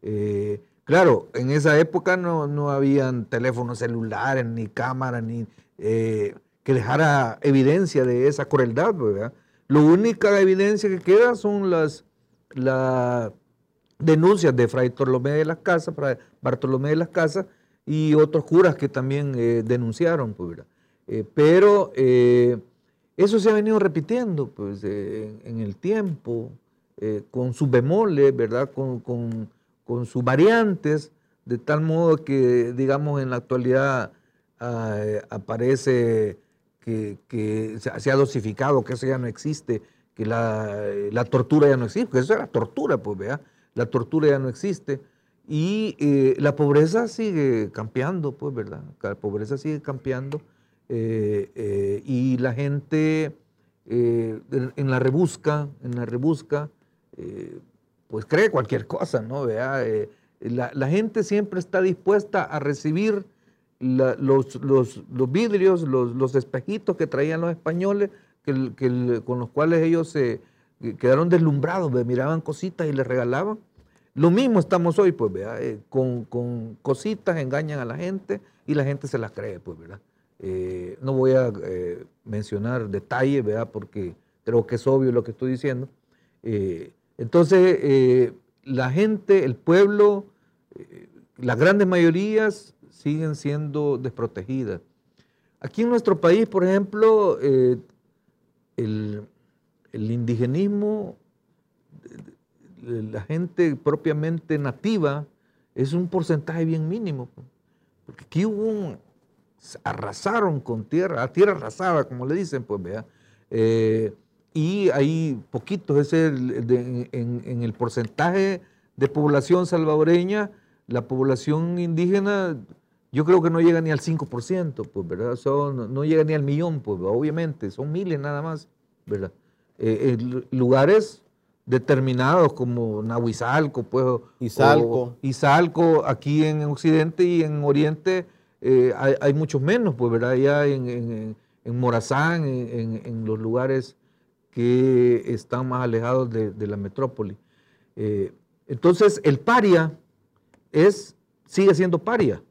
Eh, Claro, en esa época no, no habían teléfonos celulares, ni cámaras, ni eh, que dejara evidencia de esa crueldad, ¿verdad? La única evidencia que queda son las, las denuncias de Fray Bartolomé de las Casas, Fray Bartolomé de las Casas y otros curas que también eh, denunciaron, pues, pero eso se ha venido repitiendo pues, eh, en, el tiempo, eh, con sus bemoles, ¿verdad? Con, con- con sus variantes, de tal modo que, digamos, en la actualidad ah, eh, aparece que, que se, ha dosificado, que eso ya no existe, que la, la tortura ya no existe, porque eso era tortura, pues, ¿verdad? La tortura ya no existe. Y la pobreza sigue campeando, pues, ¿verdad? La pobreza sigue campeando. Eh, eh, y la gente eh, en, la rebusca, en la rebusca, eh, pues cree cualquier cosa, ¿no? Vea, eh, la, la gente siempre está dispuesta a recibir los, los- vidrios, los, los espejitos que traían los españoles, que con los cuales ellos se que quedaron deslumbrados, miraban cositas y les regalaban. Lo mismo estamos hoy, pues, eh, con, con cositas engañan a la gente y la gente se las cree, pues, ¿verdad? Eh, no voy a eh, mencionar detalles, ¿verdad? Porque creo que es obvio lo que estoy diciendo. Eh, entonces, la gente, el pueblo, las grandes mayorías siguen siendo desprotegidas. Aquí en nuestro país, por ejemplo, el, el indigenismo, la gente propiamente nativa, es un porcentaje bien mínimo. pues. Porque aquí hubo un, arrasaron con tierra, a tierra arrasada, como le dicen, pues vea. Eh, y hay poquitos, ese es el de- en, en el porcentaje de población salvadoreña, la población indígena, yo creo que no llega ni al 5%, pues, ¿verdad? Son- no, no llega ni al millón, pues, obviamente, son miles nada más, ¿verdad? Eh, en lugares determinados como Nahuizalco, pues, o- Izalco. o Izalco, aquí en Occidente y en Oriente eh, hay, muchos menos, pues, ¿verdad? Allá en, Morazán, en, los lugares que están más alejados de, la metrópoli. Eh, entonces, el paria es, sigue siendo paria.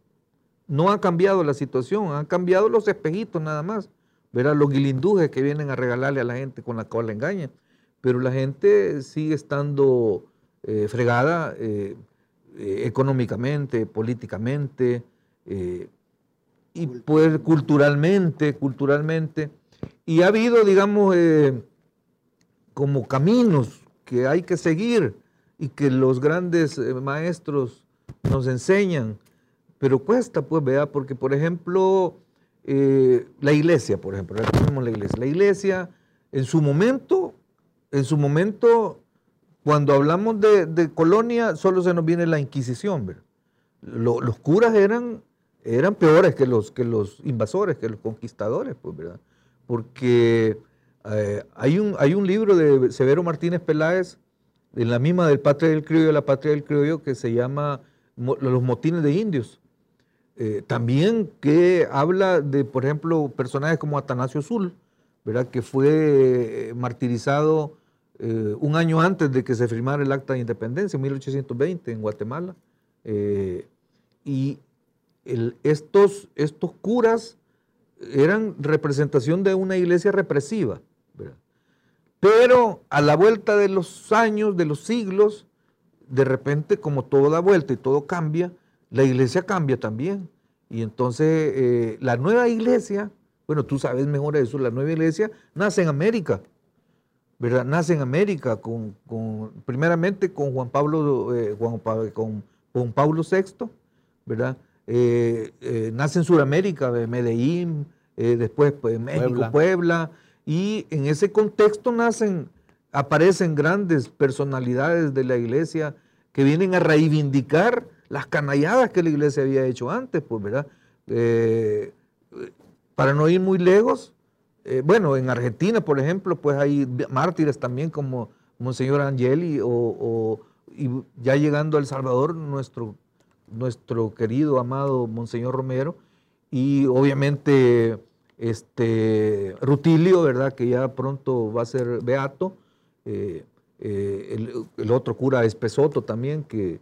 No ha cambiado la situación, han cambiado los espejitos nada más. Verá los guilindujes que vienen a regalarle a la gente con la cual la engañan. Pero la gente sigue estando eh, fregada económicamente, políticamente, y pues culturalmente, culturalmente. Y ha habido, digamos, eh, como caminos que hay que seguir y que los grandes eh, maestros nos enseñan, pero cuesta, pues, vea, porque, por ejemplo, eh, la iglesia, por ejemplo, la iglesia. La iglesia, en su momento, en su momento, cuando hablamos de, colonia, solo se nos viene la Inquisición, los curas eran, eran peores que los, que los invasores, que los conquistadores, pues, ¿verdad? Porque eh, hay, un, hay un libro de Severo Martínez Peláez, en la misma del Patria del Criollo, la Patria del Criollo, que se llama Los motines de indios. Eh, también que habla de, por ejemplo, personajes como Atanasio Sul, ¿verdad? que fue eh, martirizado eh, un año antes de que se firmara el Acta de Independencia, en 1820, en Guatemala. Eh, y estos, estos curas eran representación de una iglesia represiva. ¿verdad? Pero a la vuelta de los años, de los siglos, de repente, como todo da vuelta y todo cambia, la iglesia cambia también. Y entonces eh, la nueva iglesia, bueno, tú sabes mejor eso, la nueva iglesia nace en América, ¿verdad? Nace en América, con, con- primeramente con Juan Pablo, eh, con, Juan Pablo VI, ¿verdad? Eh, eh, nace en Sudamérica, en Medellín, eh, después pues, México, Puebla. Puebla, y en ese contexto nacen, aparecen grandes personalidades de la iglesia que vienen a reivindicar las canalladas que la iglesia había hecho antes, pues, ¿verdad? Para no ir muy lejos, bueno, en Argentina, por ejemplo, pues hay mártires también como Monseñor Angeli o, o- y ya llegando a El Salvador, nuestro, nuestro querido, amado Monseñor Romero y obviamente este Rutilio, ¿verdad? Que ya pronto va a ser beato. eh, eh, el, el otro cura Espesoto también, que,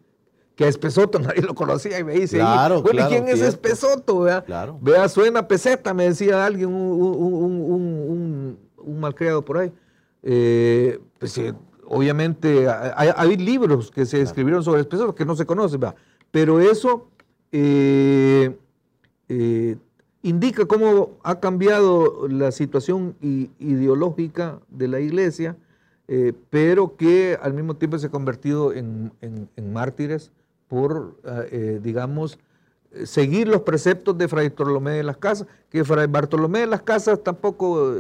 que a Espesoto (laughs) nadie lo conocía y me dice, Claro, ahí, bueno, claro, ¿y quién es cierto. Espesoto? Vea, Claro. Vea, suena peseta, me decía alguien, un, un, un- un- malcriado por ahí. Eh, pues, eh, obviamente hay, hay libros que se escribieron sobre Espesoto que no se conocen, ¿verdad? Pero eso eh, eh, indica cómo ha cambiado la situación ideológica de la iglesia, eh, pero que al mismo tiempo se ha convertido en, mártires por, ah, digamos, seguir los preceptos de Fray Bartolomé de las Casas, que Fray Bartolomé de las Casas tampoco,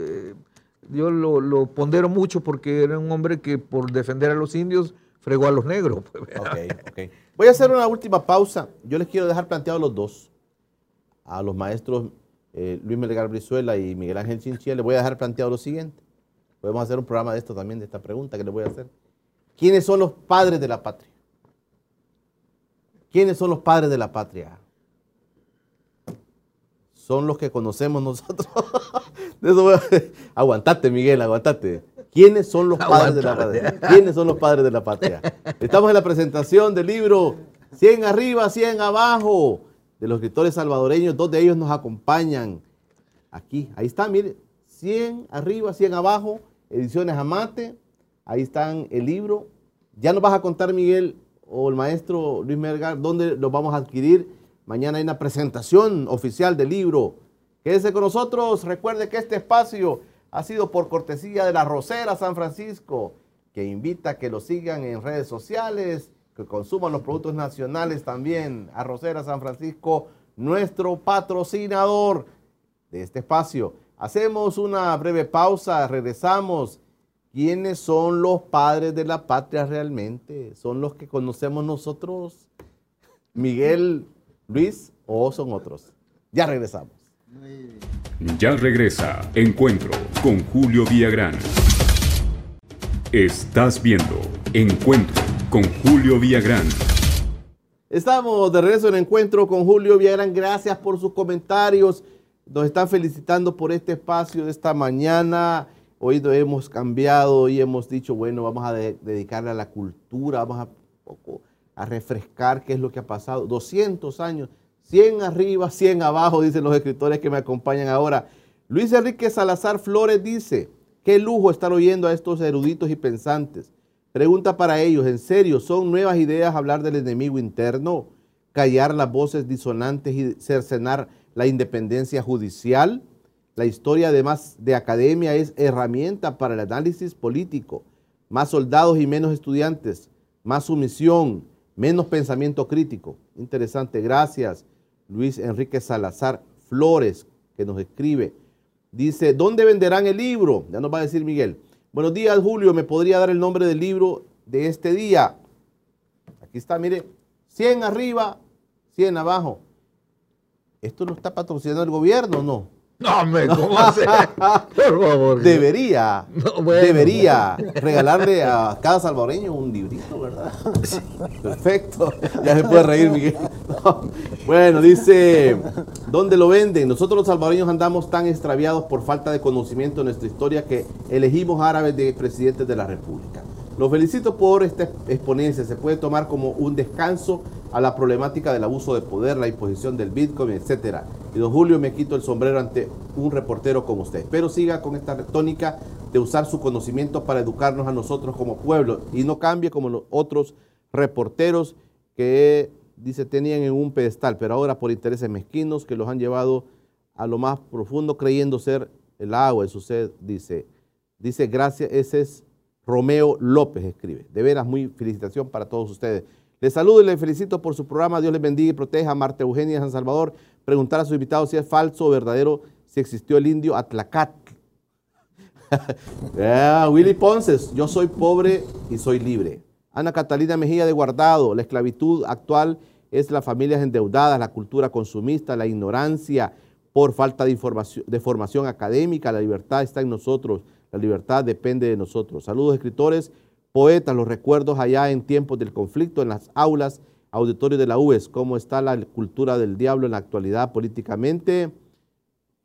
yo lo, lo pondero mucho porque era un hombre que por defender a los indios fregó a los negros. pues. Voy a hacer una última pausa. Yo les quiero dejar planteados los dos. A los maestros eh, Luis Melgar Brizuela y Miguel Ángel Chinchilla les voy a dejar planteado lo siguiente. Podemos hacer un programa de esto también, de esta pregunta que les voy a hacer. ¿Quiénes son los padres de la patria? ¿Quiénes son los padres de la patria? Son los que conocemos nosotros. (laughs) De (laughs) Aguantate, Miguel, aguantate. ¿Quiénes son los padres de la patria? ¿Quiénes son los padres de la patria? Estamos en la presentación del libro 100 arriba, 100 abajo, de los escritores salvadoreños. Dos de ellos nos acompañan aquí. Ahí está, mire, 100 arriba, 100 abajo, ediciones Amate. Ahí están el libro. Ya nos vas a contar, Miguel, o el maestro Luis Melgar, dónde los vamos a adquirir. Mañana hay una presentación oficial del libro. Quédese con nosotros. Recuerde que este espacio ha sido por cortesía de la Rosera San Francisco, que invita a que lo sigan en redes sociales, que consuman los productos nacionales también. A Rosera San Francisco, nuestro patrocinador de este espacio. Hacemos una breve pausa, regresamos. ¿Quiénes son los padres de la patria realmente? ¿Son los que conocemos nosotros? Miguel, Luis o son otros? Ya regresamos. Ya regresa Encuentro con Julio Villagrán. Estás viendo Encuentro con Julio Villagrán. Estamos de regreso en encuentro con Julio Villagrán. Gracias por sus comentarios. Nos están felicitando por este espacio de esta mañana. Hoy hemos cambiado y hemos dicho, bueno, vamos a de- dedicarle a la cultura, vamos a, a refrescar qué es lo que ha pasado. 200 años, 100 arriba, 100 abajo, dicen los escritores que me acompañan ahora. Luis Enrique Salazar Flores dice, qué lujo estar oyendo a estos eruditos y pensantes. Pregunta para ellos, ¿en serio son nuevas ideas hablar del enemigo interno, callar las voces disonantes y cercenar la independencia judicial? La historia, además de academia, es herramienta para el análisis político. Más soldados y menos estudiantes, más sumisión, menos pensamiento crítico. Interesante, gracias. Luis Enrique Salazar Flores, que nos escribe. Dice, ¿dónde venderán el libro? Ya nos va a decir Miguel. Buenos días, Julio. ¿Me podría dar el nombre del libro de este día? Aquí está, mire. 100 arriba, 100 abajo. ¿Esto lo está patrocinando el gobierno o no? No, hombre, ¿cómo hace? (laughs) Por favor. Debería, No, bueno. debería regalarle a cada salvadoreño un librito, ¿verdad? (laughs) Perfecto. Ya se puede reír, Miguel. No. Bueno, dice, ¿dónde lo venden? Nosotros los salvadoreños andamos tan extraviados por falta de conocimiento de nuestra historia que elegimos árabes de presidentes de la República. Los felicito por esta exponencia. Se puede tomar como un descanso a la problemática del abuso de poder, la imposición del Bitcoin, etcétera. Y don Julio, me quito el sombrero ante un reportero como usted. Pero siga con esta tónica de usar su conocimiento para educarnos a nosotros como pueblo y no cambie como los otros reporteros que dice tenían en un pedestal, pero ahora por intereses mezquinos que los han llevado a lo más profundo creyendo ser el agua su sed, dice. Dice, gracias, ese es Romeo López, escribe. De veras, muy felicitación para todos ustedes. Les saludo y les felicito por su programa. Dios les bendiga y proteja. Marta Eugenia de San Salvador. Preguntar a sus invitados si es falso o verdadero, si existió el indio Atlacat. (laughs) Ah, Willy Ponces, yo soy pobre y soy libre. Ana Catalina Mejía de Guardado, la esclavitud actual es las familias endeudadas, la cultura consumista, la ignorancia por falta de, información, de formación académica. La libertad está en nosotros, la libertad depende de nosotros. Saludos escritores, poetas, los recuerdos allá en tiempos del conflicto, en las aulas, auditorios de la UES, cómo está la cultura del diablo en la actualidad políticamente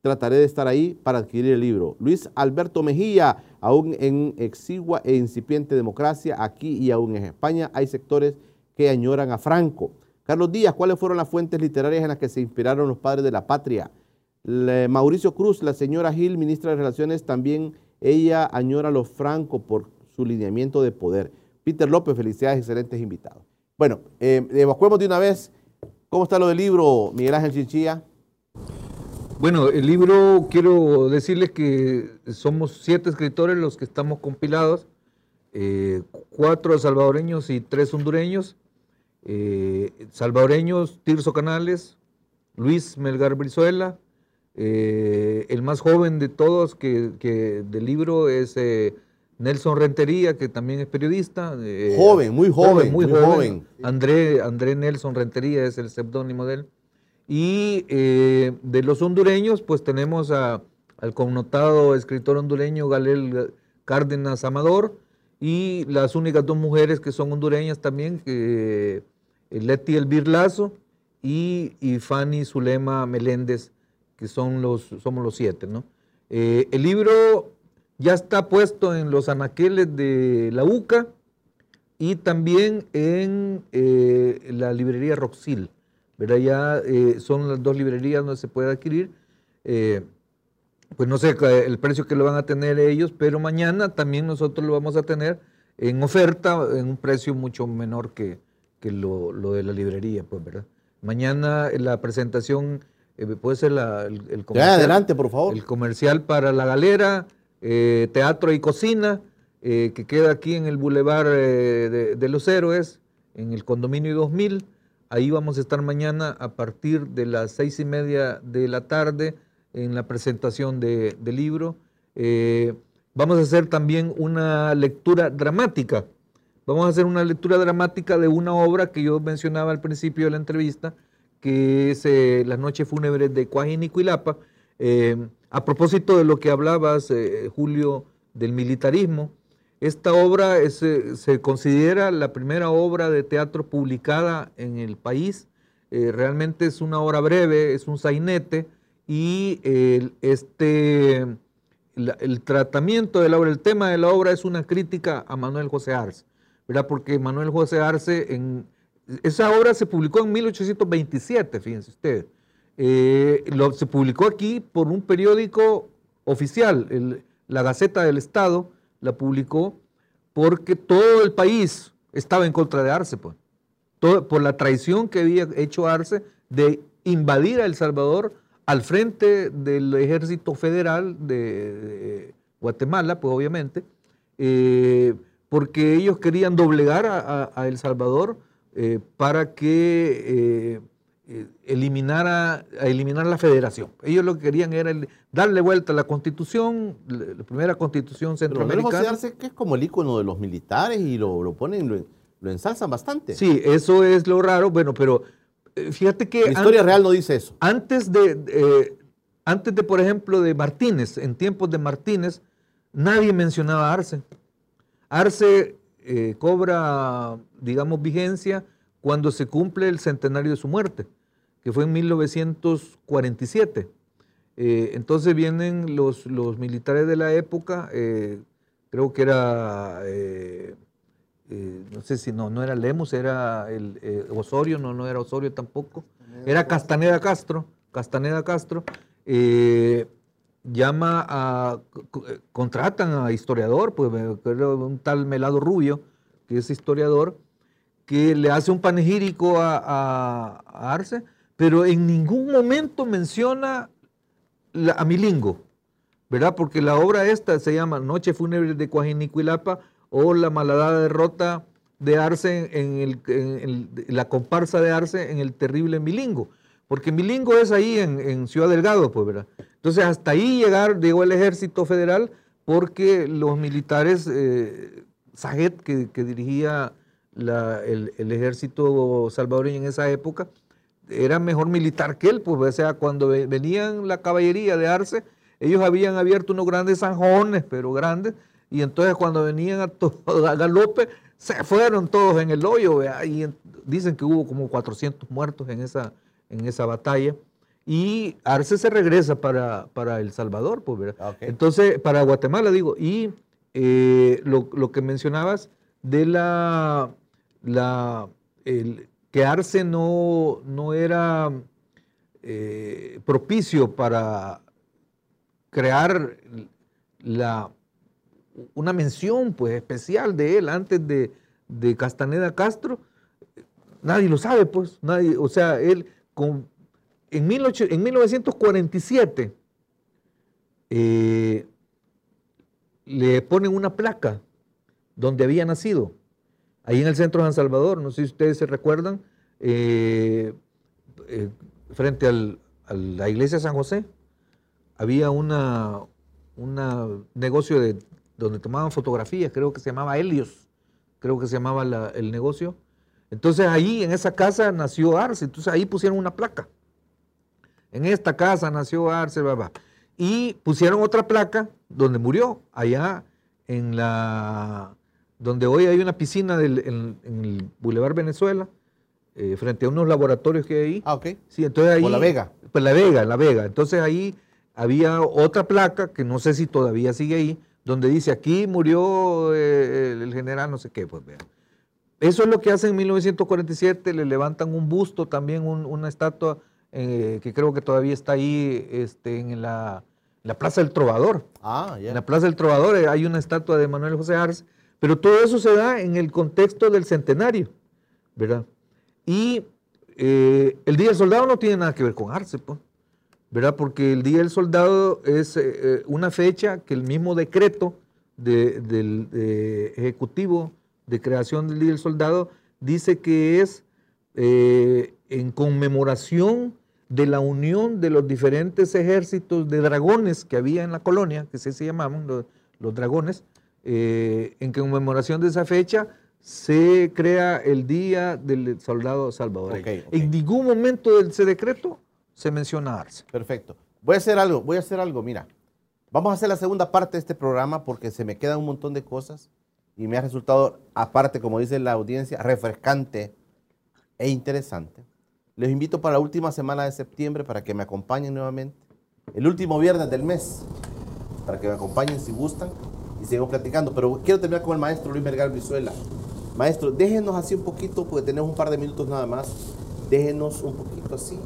trataré de estar ahí para adquirir el libro. Luis Alberto Mejía, aún en exigua e incipiente democracia, aquí y aún en España hay sectores que añoran a Franco. Carlos Díaz, ¿cuáles fueron las fuentes literarias en las que se inspiraron los padres de la patria? Mauricio Cruz, la señora Gil, ministra de Relaciones, también ella añora los Franco por su lineamiento de poder. Peter López, felicidades, excelentes invitados. Bueno, eh, evacuemos de una vez. ¿Cómo está lo del libro, Miguel Ángel Chinchilla? Bueno, el libro, quiero decirles que somos siete escritores los que estamos compilados, eh, cuatro salvadoreños y tres hondureños. Eh, salvadoreños, Tirso Canales, Luis Melgar Brizuela, eh, el más joven de todos que, que del libro es eh, Nelson Rentería, que también es periodista. eh, Joven, muy joven, muy, muy joven. joven. André, André Nelson Rentería es el seudónimo de él. Y eh, de los hondureños, pues tenemos a- al connotado escritor hondureño Galel Cárdenas Amador y las únicas dos mujeres que son hondureñas también, que, eh, Leti Elvir Lazo y, y Fanny Zulema Meléndez, que son los, somos los siete. ¿no? Eh, el libro ya está puesto en los anaqueles de la UCA y también en eh, la librería Roxil. ¿verdad? Ya eh, son las dos librerías donde se puede adquirir. Eh, pues no sé ca- el precio que lo van a tener ellos, pero mañana también nosotros lo vamos a tener en oferta en un precio mucho menor que, que lo, lo de la librería, pues, ¿verdad? Mañana eh, la presentación eh, puede ser la, el, el Ya, comercial. adelante, por favor. El comercial para la galera, eh, teatro y cocina, eh, que queda aquí en el Boulevard de, de los Héroes, en el condominio 2000. Ahí vamos a estar mañana a partir de las seis y media de la tarde en la presentación de- del libro. Eh, vamos a hacer también una lectura dramática. Vamos a hacer una lectura dramática de una obra que yo mencionaba al principio de la entrevista, que es eh, Las noches fúnebres de Cuajin y Cuilapa. Eh, a propósito de lo que hablabas, eh, Julio, del militarismo, esta obra es, eh, se considera la primera obra de teatro publicada en el país. Eh, realmente es una obra breve, es un sainete, y este, el tratamiento de la obra, el tema de la obra es una crítica a Manuel José Arce, ¿verdad? Porque Manuel José Arce, en, esa obra se publicó en 1827, fíjense ustedes. Eh, se publicó aquí por un periódico oficial, la Gaceta del Estado la publicó porque todo el país estaba en contra de Arce, pues. Por la traición que había hecho Arce de invadir a El Salvador al frente del ejército federal de, Guatemala, pues obviamente, eh, porque ellos querían doblegar a El Salvador eh, para que eh, eh, eliminara, a eliminar la federación. Ellos lo que querían era el- darle vuelta a la constitución, la, la primera constitución Pero Manuel José centroamericana. Arce, que es como el ícono de los militares y lo, lo ponen, lo, lo ensalzan bastante. Sí, eso es lo raro. Bueno, pero eh, fíjate que... La historia real no dice eso. Antes de, antes de, por ejemplo, de Martínez, en tiempos de Martínez, nadie mencionaba a Arce. Arce eh, cobra, digamos, vigencia cuando se cumple el centenario de su muerte, que fue en 1947. Eh, entonces vienen los, los militares de la época, eh, creo que era, no sé si no, no era Lemos, era el, Osorio, no, no era Osorio tampoco, era Castaneda Castro, Castaneda Castro, llama a, eh, contratan a historiador, pues un tal Melado Rubio, que es historiador, que le hace un panegírico a, a- Arce, pero en ningún momento menciona la- a Milingo, ¿verdad? Porque la obra esta se llama Noche Fúnebre de Coajinicuilapa o La malhadada derrota de Arce en el- la comparsa de Arce en el terrible Milingo. Porque Milingo es ahí en, en Ciudad Delgado, pues, ¿verdad? Entonces, hasta ahí llegar, llegó el ejército federal porque los militares, eh, Saget, que, dirigía el, ejército salvadoreño en esa época, era mejor militar que él, pues, o sea, cuando ve- venían la caballería de Arce, ellos habían abierto unos grandes zanjones, pero grandes, y entonces cuando venían a, (laughs) a galope, se fueron todos en el hoyo, y en- dicen que hubo como 400 muertos en esa, en esa batalla, y Arce se regresa para, para El Salvador, pues, ¿verdad? Ok. Entonces, para Guatemala, digo, y eh, lo, lo que mencionabas de la, la el, que Arce no, no era eh, propicio para crear la, una mención pues, especial de él antes de, de Castaneda Castro, nadie lo sabe, pues, nadie, o sea, él con, en, 18 en 1947 eh, le ponen una placa donde había nacido, ahí en el centro de San Salvador, no sé si ustedes se recuerdan, eh, eh, frente a la iglesia de San José, había una, una negocio de, donde tomaban fotografías, creo que se llamaba Helios, creo que se llamaba la- el negocio. Entonces ahí en esa casa nació Arce, entonces ahí pusieron una placa. En esta casa nació Arce, bla, bla. y pusieron otra placa donde murió, allá en la, donde hoy hay una piscina del- en, en el Boulevard Venezuela, eh, frente a unos laboratorios que hay ahí. Ah, ok. Sí, entonces ahí. Por La Vega. Pues La Vega, La Vega. Entonces ahí había otra placa que no sé si todavía sigue ahí, donde dice aquí murió eh, el, el general, no sé qué, pues vean. Eso es lo que hacen en 1947, le levantan un busto, también un- una estatua eh, que creo que todavía está ahí este, en la, la Plaza del Trovador. Ah. En la Plaza del Trovador eh, hay una estatua de Manuel José Arce, pero todo eso se da en el contexto del centenario, ¿verdad? Y eh, el Día del Soldado no tiene nada que ver con Arce, pues, ¿verdad? Porque el Día del Soldado es eh, eh, una fecha que el mismo decreto de- del de Ejecutivo de creación del Día del Soldado dice que es eh, en conmemoración de la unión de los diferentes ejércitos de dragones que había en la colonia, que se llamaban los, los dragones, eh, en conmemoración de esa fecha se crea el Día del Soldado Salvadoreño. En ningún momento de ese decreto se menciona Arce. Perfecto. Voy a hacer algo, voy a hacer algo, mira. Vamos a hacer la segunda parte de este programa porque se me quedan un montón de cosas y me ha resultado, aparte, como dice la audiencia, refrescante e interesante. Les invito para la última semana de septiembre para que me acompañen nuevamente. El último viernes del mes, para que me acompañen si gustan y sigamos platicando. Pero quiero terminar con el maestro Luis Mergal Brizuela. Maestro, déjenos así un poquito, porque tenemos un par de minutos nada más. Déjenos un poquito así,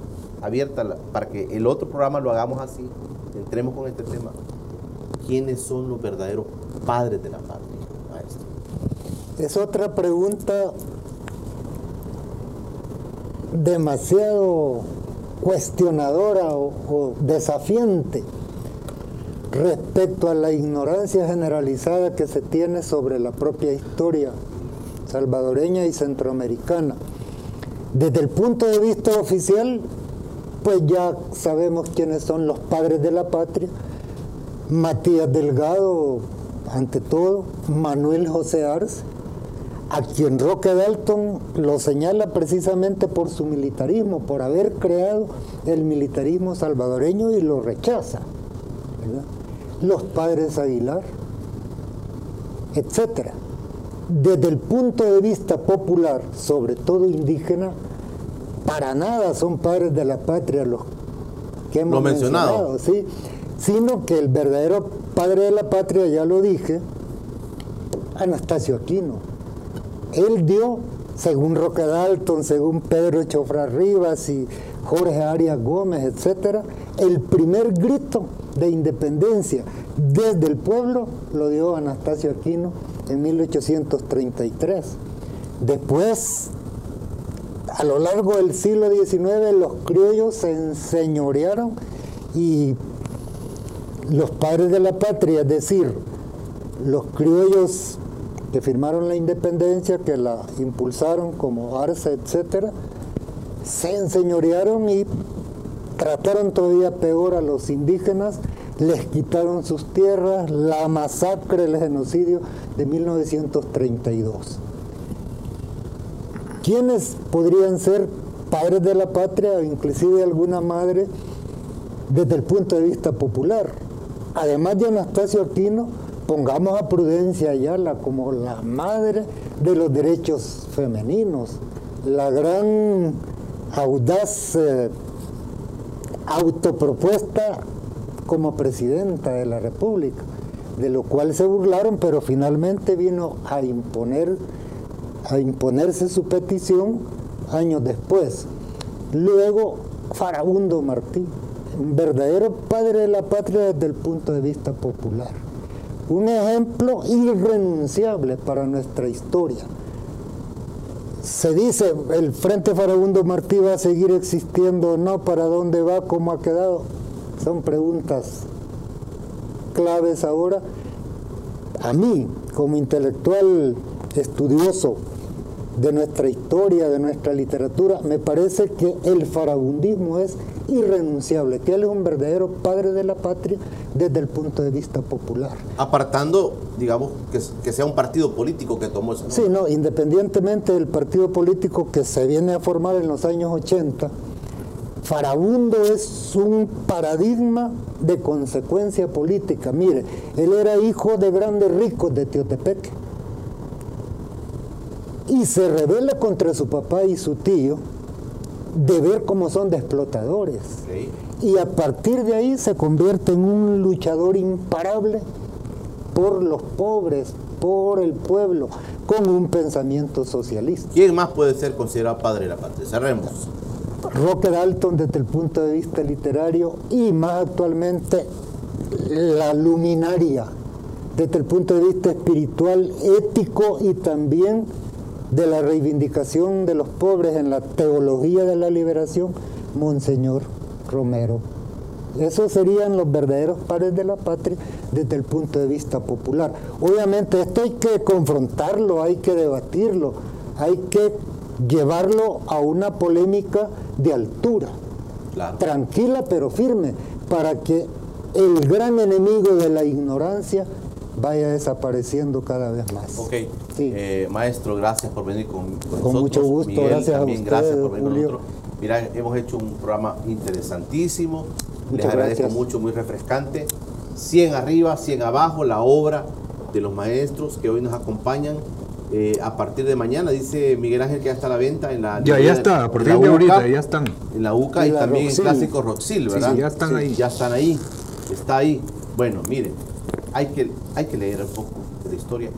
abierta, para que el otro programa lo hagamos así. Entremos con este tema. ¿Quiénes son los verdaderos padres de la patria, maestro? Es otra pregunta demasiado cuestionadora o, desafiante respecto a la ignorancia generalizada que se tiene sobre la propia historia salvadoreña y centroamericana. Desde el punto de vista oficial, pues ya sabemos quiénes son los padres de la patria. Matías Delgado, ante todo, Manuel José Arce, a quien Roque Dalton lo señala precisamente por su militarismo, por haber creado el militarismo salvadoreño y lo rechaza. ¿verdad? Los padres Aguilar, etcétera. Desde el punto de vista popular, sobre todo indígena, para nada son padres de la patria los que hemos Lo mencionado. mencionado, ¿sí? sino que el verdadero padre de la patria, ya lo dije, Anastasio Aquino. Él dio, según Roque Dalton, según Pedro Chofra Rivas y Jorge Arias Gómez, etcétera, el primer grito de independencia desde el pueblo lo dio Anastasio Aquino en 1833. Después, a lo largo del siglo XIX, los criollos se enseñorearon y los padres de la patria, es decir, los criollos que firmaron la independencia, que la impulsaron como Arce, etcétera, se enseñorearon y trataron todavía peor a los indígenas, les quitaron sus tierras, la masacre, el genocidio de 1932. ¿Quiénes podrían ser padres de la patria o inclusive alguna madre desde el punto de vista popular? Además de Anastasio Aquino, pongamos a Prudencia Ayala como la madre de los derechos femeninos, la gran audaz eh, autopropuesta como presidenta de la República, de lo cual se burlaron, pero finalmente vino a imponer a imponerse su petición años después. Luego, Farabundo Martí, un verdadero padre de la patria desde el punto de vista popular. Un ejemplo irrenunciable para nuestra historia. Se dice, el Frente Farabundo Martí va a seguir existiendo o no, para dónde va, cómo ha quedado. Son preguntas claves ahora. A mí, como intelectual estudioso de nuestra historia, de nuestra literatura, me parece que el farabundismo es irrenunciable, que él es un verdadero padre de la patria desde el punto de vista popular. Apartando, digamos, que, que sea un partido político que tomó ese nombre. Sí, no, independientemente del partido político que se viene a formar en los años 80, Farabundo es un paradigma de consecuencia política. Mire, él era hijo de grandes ricos de Teotepeque y se rebela contra su papá y su tío de ver cómo son de explotadores. Sí. Y a partir de ahí se convierte en un luchador imparable por los pobres, por el pueblo, con un pensamiento socialista. ¿Quién más puede ser considerado padre de la patria? Cerremos. Roque Dalton desde el punto de vista literario y más actualmente la luminaria desde el punto de vista espiritual, ético y también de la reivindicación de los pobres en la teología de la liberación, Monseñor Romero. Esos serían los verdaderos padres de la patria desde el punto de vista popular. Obviamente esto hay que confrontarlo, hay que debatirlo, hay que llevarlo a una polémica de altura, Claro. tranquila pero firme, para que el gran enemigo de la ignorancia vaya desapareciendo cada vez más. Ok. Sí. Eh, maestro, gracias por venir con, con nosotros. mucho gusto, Miguel, gracias a también ustedes, gracias por venir Julio. con nosotros. Mira, hemos hecho un programa interesantísimo. Les Muchas agradezco gracias. mucho, muy refrescante. 100 arriba, 100 abajo, la obra de los maestros que hoy nos acompañan. Eh, a partir de mañana, dice Miguel Ángel que ya está a la venta en la... Ya, ya está, a partir en de ahorita, UCA, ya están. En la UCA y, Y la también en Roxil. Clásico Roxil, Sí, ¿verdad? sí, ya están ahí. Ya están ahí. Está ahí. Bueno, miren, hay que, hay que leer un poco de la historia.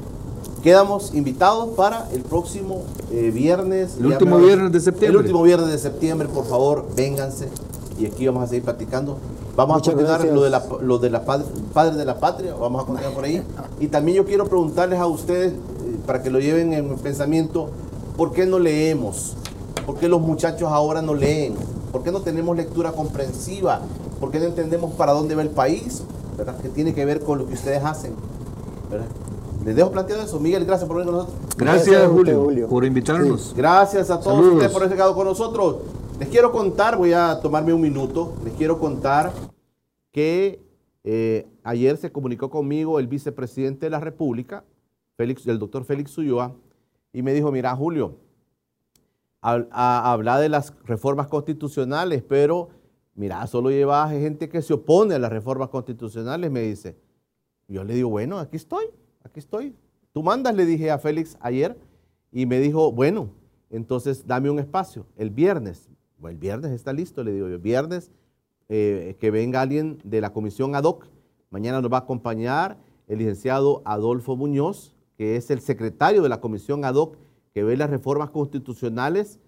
Quedamos invitados para el próximo eh, viernes. El último viernes de septiembre. El último viernes de septiembre, por favor, vénganse. Y aquí vamos a seguir platicando. Vamos Muchas a continuar gracias. lo de la, lo de la de la patria. Vamos a continuar por ahí. Y también yo quiero preguntarles a ustedes, eh, para que lo lleven en pensamiento, ¿por qué no leemos? ¿Por qué los muchachos ahora no leen? ¿Por qué no tenemos lectura comprensiva? ¿Por qué no entendemos para dónde va el país? ¿Verdad? Que tiene que ver con lo que ustedes hacen. ¿verdad? Les dejo planteado eso. Miguel, gracias por venir con nosotros. Gracias, Julio, Julio. por invitarnos. Gracias a todos Saludos. ustedes por haber quedado con nosotros. Les quiero contar, voy a tomarme un minuto, les quiero contar que eh, ayer se comunicó conmigo el vicepresidente de la República, Félix, el doctor Félix Ulloa, y me dijo, mira Julio, habla de las reformas constitucionales, pero mira, solo lleva gente que se opone a las reformas constitucionales, me dice. Yo le digo, bueno, aquí estoy, aquí estoy. Tú mandas, le dije a Félix ayer, y me dijo, bueno, entonces dame un espacio. El viernes, bueno, el viernes está listo, le digo yo, viernes eh, que venga alguien de la comisión ad hoc. Mañana nos va a acompañar el licenciado Adolfo Muñoz, que es el secretario de la comisión ad hoc que ve las reformas constitucionales.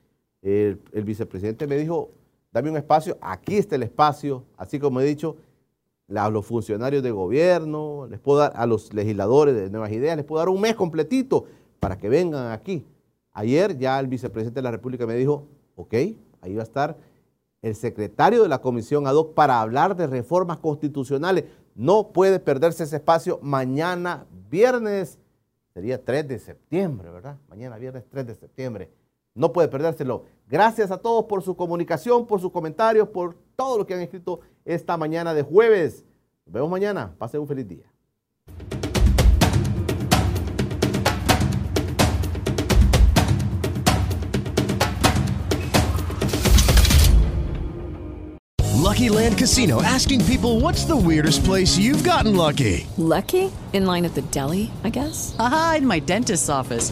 El vicepresidente me dijo, dame un espacio, aquí está el espacio, así como he dicho, a los funcionarios de gobierno, les puedo dar a los legisladores de Nuevas Ideas, les puedo dar un mes completito para que vengan aquí. Ayer ya el vicepresidente de la República me dijo, ok, ahí va a estar el secretario de la comisión ad hoc para hablar de reformas constitucionales. No puede perderse ese espacio mañana viernes, sería 3 de septiembre, ¿verdad? Mañana viernes 3 de septiembre. No puede perdérselo. Gracias a todos por su comunicación, por sus comentarios, por todo lo que han escrito esta mañana de jueves. Nos vemos mañana. Pasen un feliz día. Lucky Land Casino asking people what's the weirdest place you've gotten lucky? Lucky? In line at the deli, I guess? Aha, in my dentist's office.